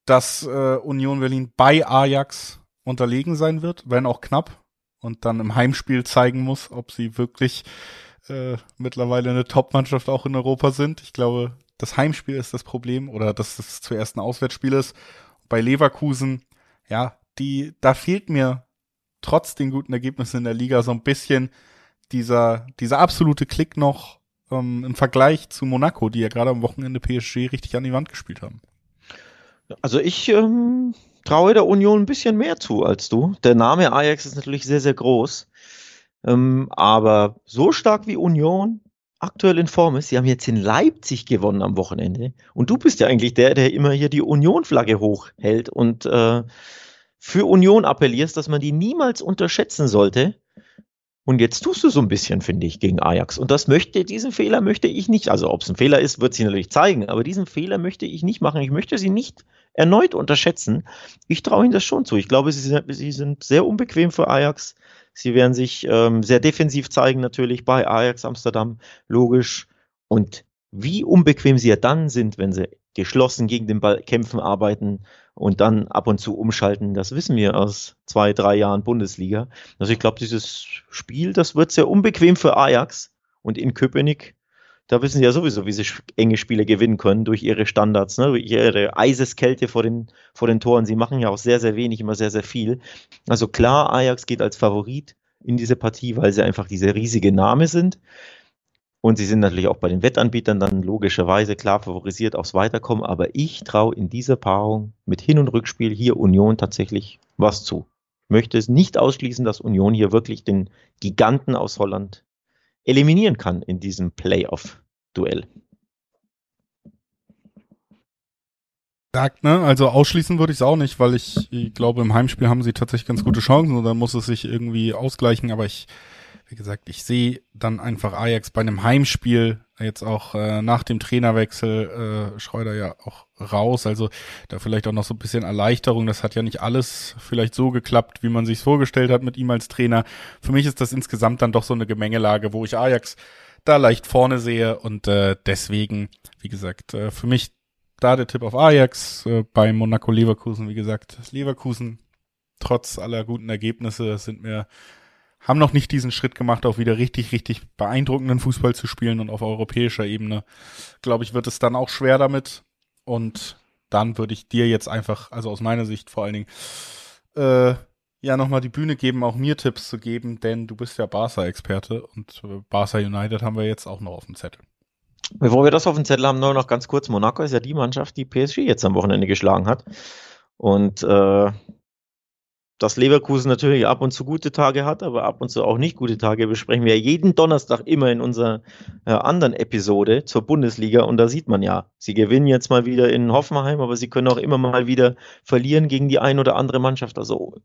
dass äh, Union Berlin bei Ajax unterlegen sein wird, wenn auch knapp, und dann im Heimspiel zeigen muss, ob sie wirklich äh, mittlerweile eine Top-Mannschaft auch in Europa sind. Ich glaube, das Heimspiel ist das Problem oder dass es zuerst ein Auswärtsspiel ist. Bei Leverkusen, ja, die, da fehlt mir trotz den guten Ergebnissen in der Liga so ein bisschen dieser, dieser absolute Klick noch ähm, im Vergleich zu Monaco, die ja gerade am Wochenende PSG richtig an die Wand gespielt haben. Also ich ähm, traue der Union ein bisschen mehr zu als du. Der Name Ajax ist natürlich sehr, sehr groß. Ähm, aber so stark wie Union aktuell in Form ist, sie haben jetzt in Leipzig gewonnen am Wochenende. Und du bist ja eigentlich der, der immer hier die Union-Flagge hochhält und äh, für Union appellierst, dass man die niemals unterschätzen sollte. Und jetzt tust du so ein bisschen, finde ich, gegen Ajax. Und das möchte, diesen Fehler möchte ich nicht, also ob es ein Fehler ist, wird sie natürlich zeigen, aber diesen Fehler möchte ich nicht machen. Ich möchte sie nicht erneut unterschätzen. Ich traue ihnen das schon zu. Ich glaube, sie sind, sie sind sehr unbequem für Ajax. Sie werden sich ähm, sehr defensiv zeigen, natürlich bei Ajax Amsterdam, logisch. Und wie unbequem sie ja dann sind, wenn sie geschlossen gegen den Ball kämpfen, arbeiten und dann ab und zu umschalten. Das wissen wir aus zwei, drei Jahren Bundesliga. Also ich glaube, dieses Spiel, das wird sehr unbequem für Ajax und in Köpenick. Da wissen sie ja sowieso, wie sie enge Spiele gewinnen können durch ihre Standards, ne? durch ihre Eiseskälte vor den, vor den Toren. Sie machen ja auch sehr, sehr wenig, immer sehr, sehr viel. Also klar, Ajax geht als Favorit in diese Partie, weil sie einfach diese riesige Name sind. Und sie sind natürlich auch bei den Wettanbietern dann logischerweise klar favorisiert aufs Weiterkommen. Aber ich traue in dieser Paarung mit Hin- und Rückspiel hier Union tatsächlich was zu. Ich möchte es nicht ausschließen, dass Union hier wirklich den Giganten aus Holland eliminieren kann in diesem Playoff-Duell. Ne? Also ausschließen würde ich es auch nicht, weil ich, ich glaube, im Heimspiel haben sie tatsächlich ganz gute Chancen und dann muss es sich irgendwie ausgleichen, aber ich wie gesagt, ich sehe dann einfach Ajax bei einem Heimspiel jetzt auch äh, nach dem Trainerwechsel äh, Schreuder ja auch raus. Also da vielleicht auch noch so ein bisschen Erleichterung. Das hat ja nicht alles vielleicht so geklappt, wie man sich vorgestellt hat mit ihm als Trainer. Für mich ist das insgesamt dann doch so eine Gemengelage, wo ich Ajax da leicht vorne sehe und äh, deswegen, wie gesagt, äh, für mich da der Tipp auf Ajax äh, bei Monaco Leverkusen, wie gesagt, Leverkusen trotz aller guten Ergebnisse sind mir haben noch nicht diesen Schritt gemacht, auch wieder richtig, richtig beeindruckenden Fußball zu spielen und auf europäischer Ebene, glaube ich, wird es dann auch schwer damit. Und dann würde ich dir jetzt einfach, also aus meiner Sicht vor allen Dingen, äh, ja, nochmal die Bühne geben, auch mir Tipps zu geben, denn du bist ja Barca-Experte und äh, Barca United haben wir jetzt auch noch auf dem Zettel. Bevor wir das auf dem Zettel haben, nur noch ganz kurz, Monaco ist ja die Mannschaft, die PSG jetzt am Wochenende geschlagen hat. Und äh, dass Leverkusen natürlich ab und zu gute Tage hat, aber ab und zu auch nicht gute Tage, besprechen wir jeden Donnerstag immer in unserer äh, anderen Episode zur Bundesliga. Und da sieht man ja, sie gewinnen jetzt mal wieder in Hoffenheim, aber sie können auch immer mal wieder verlieren gegen die ein oder andere Mannschaft. Also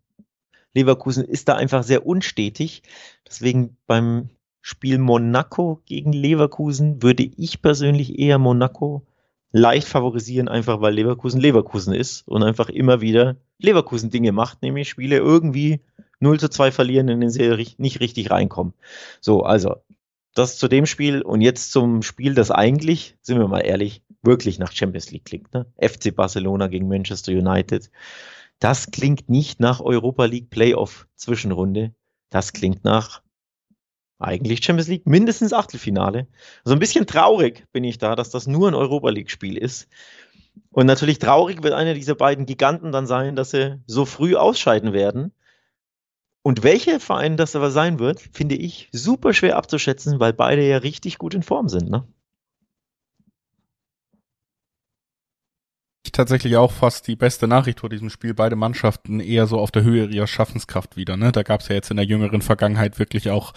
Leverkusen ist da einfach sehr unstetig. Deswegen beim Spiel Monaco gegen Leverkusen würde ich persönlich eher Monaco leicht favorisieren, einfach weil Leverkusen Leverkusen ist und einfach immer wieder Leverkusen Dinge macht, nämlich Spiele irgendwie 0 zu 2 verlieren, in den sie nicht richtig reinkommen. So, also das zu dem Spiel und jetzt zum Spiel, das eigentlich, sind wir mal ehrlich, wirklich nach Champions League klingt. Ne? FC Barcelona gegen Manchester United. Das klingt nicht nach Europa League Playoff Zwischenrunde. Das klingt nach eigentlich Champions League, mindestens Achtelfinale. So ein bisschen traurig bin ich da, dass das nur ein Europa League-Spiel ist. Und natürlich traurig wird einer dieser beiden Giganten dann sein, dass sie so früh ausscheiden werden. Und welcher Verein das aber sein wird, finde ich super schwer abzuschätzen, weil beide ja richtig gut in Form sind. Ne? tatsächlich auch fast die beste Nachricht vor diesem Spiel. Beide Mannschaften eher so auf der Höhe ihrer Schaffenskraft wieder. Ne? Da gab es ja jetzt in der jüngeren Vergangenheit wirklich auch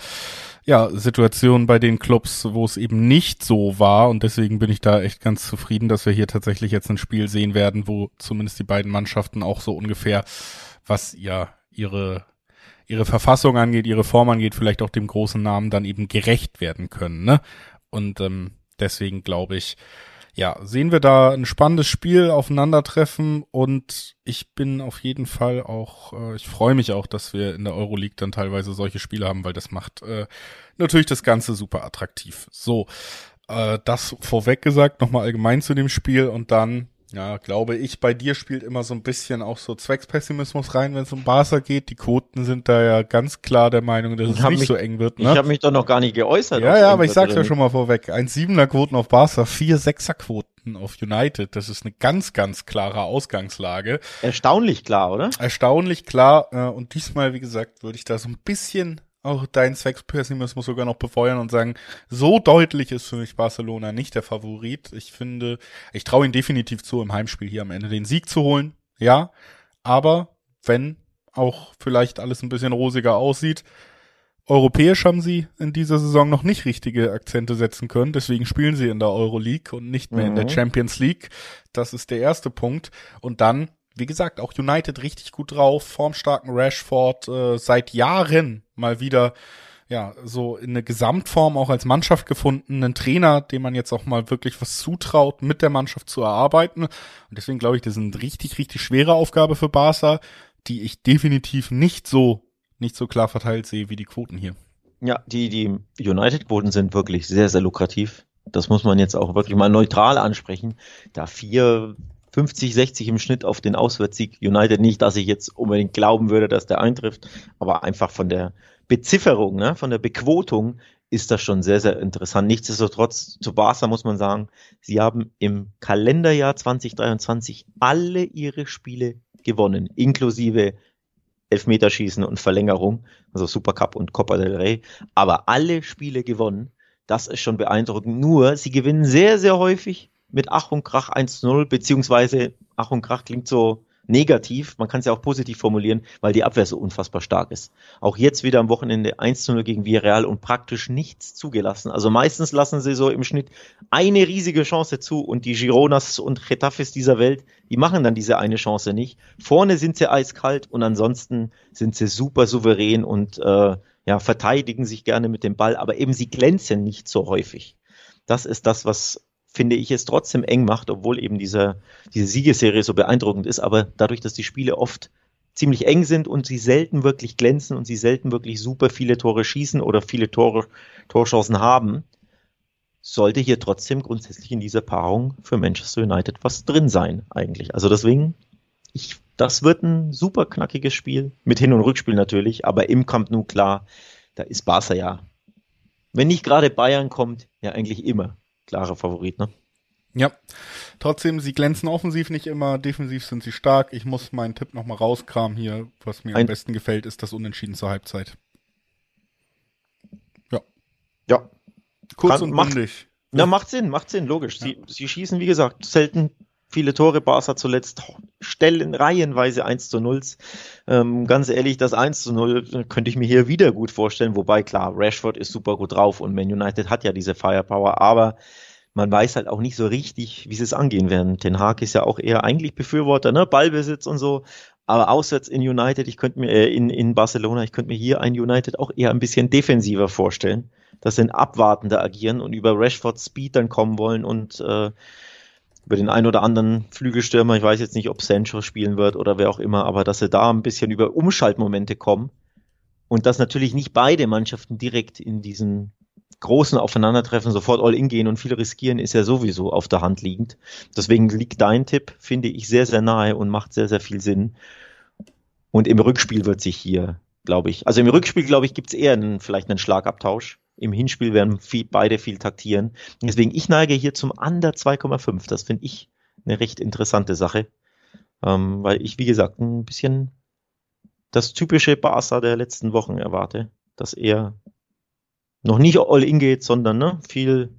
ja, Situationen bei den Clubs, wo es eben nicht so war. Und deswegen bin ich da echt ganz zufrieden, dass wir hier tatsächlich jetzt ein Spiel sehen werden, wo zumindest die beiden Mannschaften auch so ungefähr, was ja ihre ihre Verfassung angeht, ihre Form angeht, vielleicht auch dem großen Namen dann eben gerecht werden können. Ne? Und ähm, deswegen glaube ich, ja, sehen wir da ein spannendes Spiel aufeinandertreffen und ich bin auf jeden Fall auch, äh, ich freue mich auch, dass wir in der Euroleague dann teilweise solche Spiele haben, weil das macht äh, natürlich das Ganze super attraktiv. So, äh, das vorweg gesagt, nochmal allgemein zu dem Spiel und dann ja, glaube ich, bei dir spielt immer so ein bisschen auch so Zweckspessimismus rein, wenn es um Barca geht. Die Quoten sind da ja ganz klar der Meinung, dass es nicht mich, so eng wird. Ne? Ich habe mich doch noch gar nicht geäußert. Ja, ja, aber ich sag's ja schon mal vorweg. Ein Siebener Quoten auf Barca, vier Sechser Quoten auf United. Das ist eine ganz, ganz klare Ausgangslage. Erstaunlich klar, oder? Erstaunlich klar. Äh, und diesmal, wie gesagt, würde ich da so ein bisschen auch deinen Zweckspessimismus sogar noch befeuern und sagen, so deutlich ist für mich Barcelona nicht der Favorit. Ich finde, ich traue ihnen definitiv zu, im Heimspiel hier am Ende den Sieg zu holen. Ja, aber wenn auch vielleicht alles ein bisschen rosiger aussieht, Europäisch haben sie in dieser Saison noch nicht richtige Akzente setzen können, deswegen spielen sie in der Euroleague und nicht mehr mhm. in der mhm. Champions League. Das ist der erste Punkt. Und dann wie gesagt, auch United richtig gut drauf, formstarken Rashford äh, seit Jahren mal wieder ja, so in eine Gesamtform auch als Mannschaft gefunden, einen Trainer, dem man jetzt auch mal wirklich was zutraut, mit der Mannschaft zu erarbeiten. Und deswegen glaube ich, das ist eine richtig, richtig schwere Aufgabe für Barca, die ich definitiv nicht so, nicht so klar verteilt sehe wie die Quoten hier. Ja, die, die United-Quoten sind wirklich sehr, sehr lukrativ. das muss man jetzt auch wirklich mal neutral ansprechen, da vier 50, 60 im Schnitt auf den Auswärtssieg United. Nicht, dass ich jetzt unbedingt glauben würde, dass der eintrifft, aber einfach von der Bezifferung, ne, von der Bequotung ist das schon sehr, sehr interessant. Nichtsdestotrotz, zu Barca muss man sagen, sie haben im Kalenderjahr 2023 alle ihre Spiele gewonnen, inklusive Elfmeterschießen und Verlängerung, also Supercup und Copa del Rey, aber alle Spiele gewonnen. Das ist schon beeindruckend. Nur, sie gewinnen sehr, sehr häufig mit Ach und Krach 1-0, beziehungsweise Ach und Krach klingt so negativ, man kann es ja auch positiv formulieren, weil die Abwehr so unfassbar stark ist. Auch jetzt wieder am Wochenende 1-0 gegen Villarreal und praktisch nichts zugelassen. Also meistens lassen sie so im Schnitt eine riesige Chance zu und die Gironas und Getafes dieser Welt, die machen dann diese eine Chance nicht. Vorne sind sie eiskalt und ansonsten sind sie super souverän und äh, ja, verteidigen sich gerne mit dem Ball, aber eben sie glänzen nicht so häufig. Das ist das, was finde ich, es trotzdem eng macht, obwohl eben diese, diese Siegesserie so beeindruckend ist. Aber dadurch, dass die Spiele oft ziemlich eng sind und sie selten wirklich glänzen und sie selten wirklich super viele Tore schießen oder viele Tore, Torchancen haben, sollte hier trotzdem grundsätzlich in dieser Paarung für Manchester United was drin sein, eigentlich. Also deswegen, ich, das wird ein super knackiges Spiel, mit Hin- und Rückspiel natürlich, aber im Camp Nou klar, da ist Barca ja, wenn nicht gerade Bayern kommt, ja eigentlich immer klarer Favorit, ne? Ja, trotzdem, sie glänzen offensiv nicht immer, defensiv sind sie stark. Ich muss meinen Tipp nochmal rauskramen hier. Was mir Ein am besten gefällt, ist das Unentschieden zur Halbzeit. Ja. Ja. Kurz Kann, und bündig. Ja, macht Sinn, macht Sinn, logisch. Sie, ja. sie schießen, wie gesagt, selten viele Tore. Barca zuletzt stellen reihenweise 1 zu 0. Ähm, ganz ehrlich, das 1 zu 0 könnte ich mir hier wieder gut vorstellen. Wobei, klar, Rashford ist super gut drauf und Man United hat ja diese Firepower, aber man weiß halt auch nicht so richtig, wie sie es angehen werden. Ten Hag ist ja auch eher eigentlich Befürworter, ne? Ballbesitz und so. Aber auswärts in United, ich könnte mir, äh, in, in Barcelona, ich könnte mir hier ein United auch eher ein bisschen defensiver vorstellen. dass sie ein abwartender agieren und über Rashford Speed dann kommen wollen und äh, über den ein oder anderen Flügelstürmer, ich weiß jetzt nicht, ob Sancho spielen wird oder wer auch immer, aber dass sie da ein bisschen über Umschaltmomente kommen und dass natürlich nicht beide Mannschaften direkt in diesen großen Aufeinandertreffen sofort all in gehen und viel riskieren, ist ja sowieso auf der Hand liegend. Deswegen liegt dein Tipp, finde ich, sehr, sehr nahe und macht sehr, sehr viel Sinn. Und im Rückspiel wird sich hier, glaube ich, also im Rückspiel, glaube ich, gibt es eher einen, vielleicht einen Schlagabtausch. Im Hinspiel werden viel, beide viel taktieren. Deswegen, ich neige hier zum Under 2,5. Das finde ich eine recht interessante Sache. Ähm, weil ich, wie gesagt, ein bisschen das typische Barca der letzten Wochen erwarte. Dass er noch nicht all in geht, sondern ne, viel,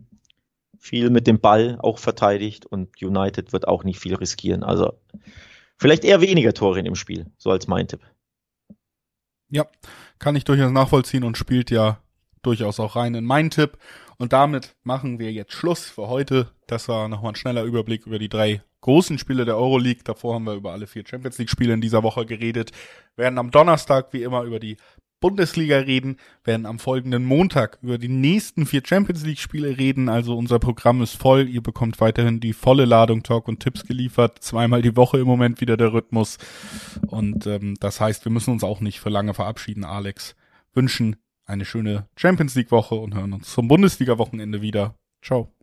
viel mit dem Ball auch verteidigt und United wird auch nicht viel riskieren. Also vielleicht eher weniger Tore in dem Spiel, so als mein Tipp. Ja, kann ich durchaus nachvollziehen und spielt ja durchaus auch rein in meinen Tipp. Und damit machen wir jetzt Schluss für heute. Das war nochmal ein schneller Überblick über die drei großen Spiele der Euroleague. Davor haben wir über alle vier Champions League Spiele in dieser Woche geredet. Wir werden am Donnerstag wie immer über die Bundesliga reden, werden am folgenden Montag über die nächsten vier Champions League Spiele reden. Also unser Programm ist voll. Ihr bekommt weiterhin die volle Ladung Talk und Tipps geliefert. Zweimal die Woche im Moment wieder der Rhythmus. Und ähm, das heißt, wir müssen uns auch nicht für lange verabschieden, Alex. Wünschen eine schöne Champions League Woche und hören uns zum Bundesliga Wochenende wieder. Ciao.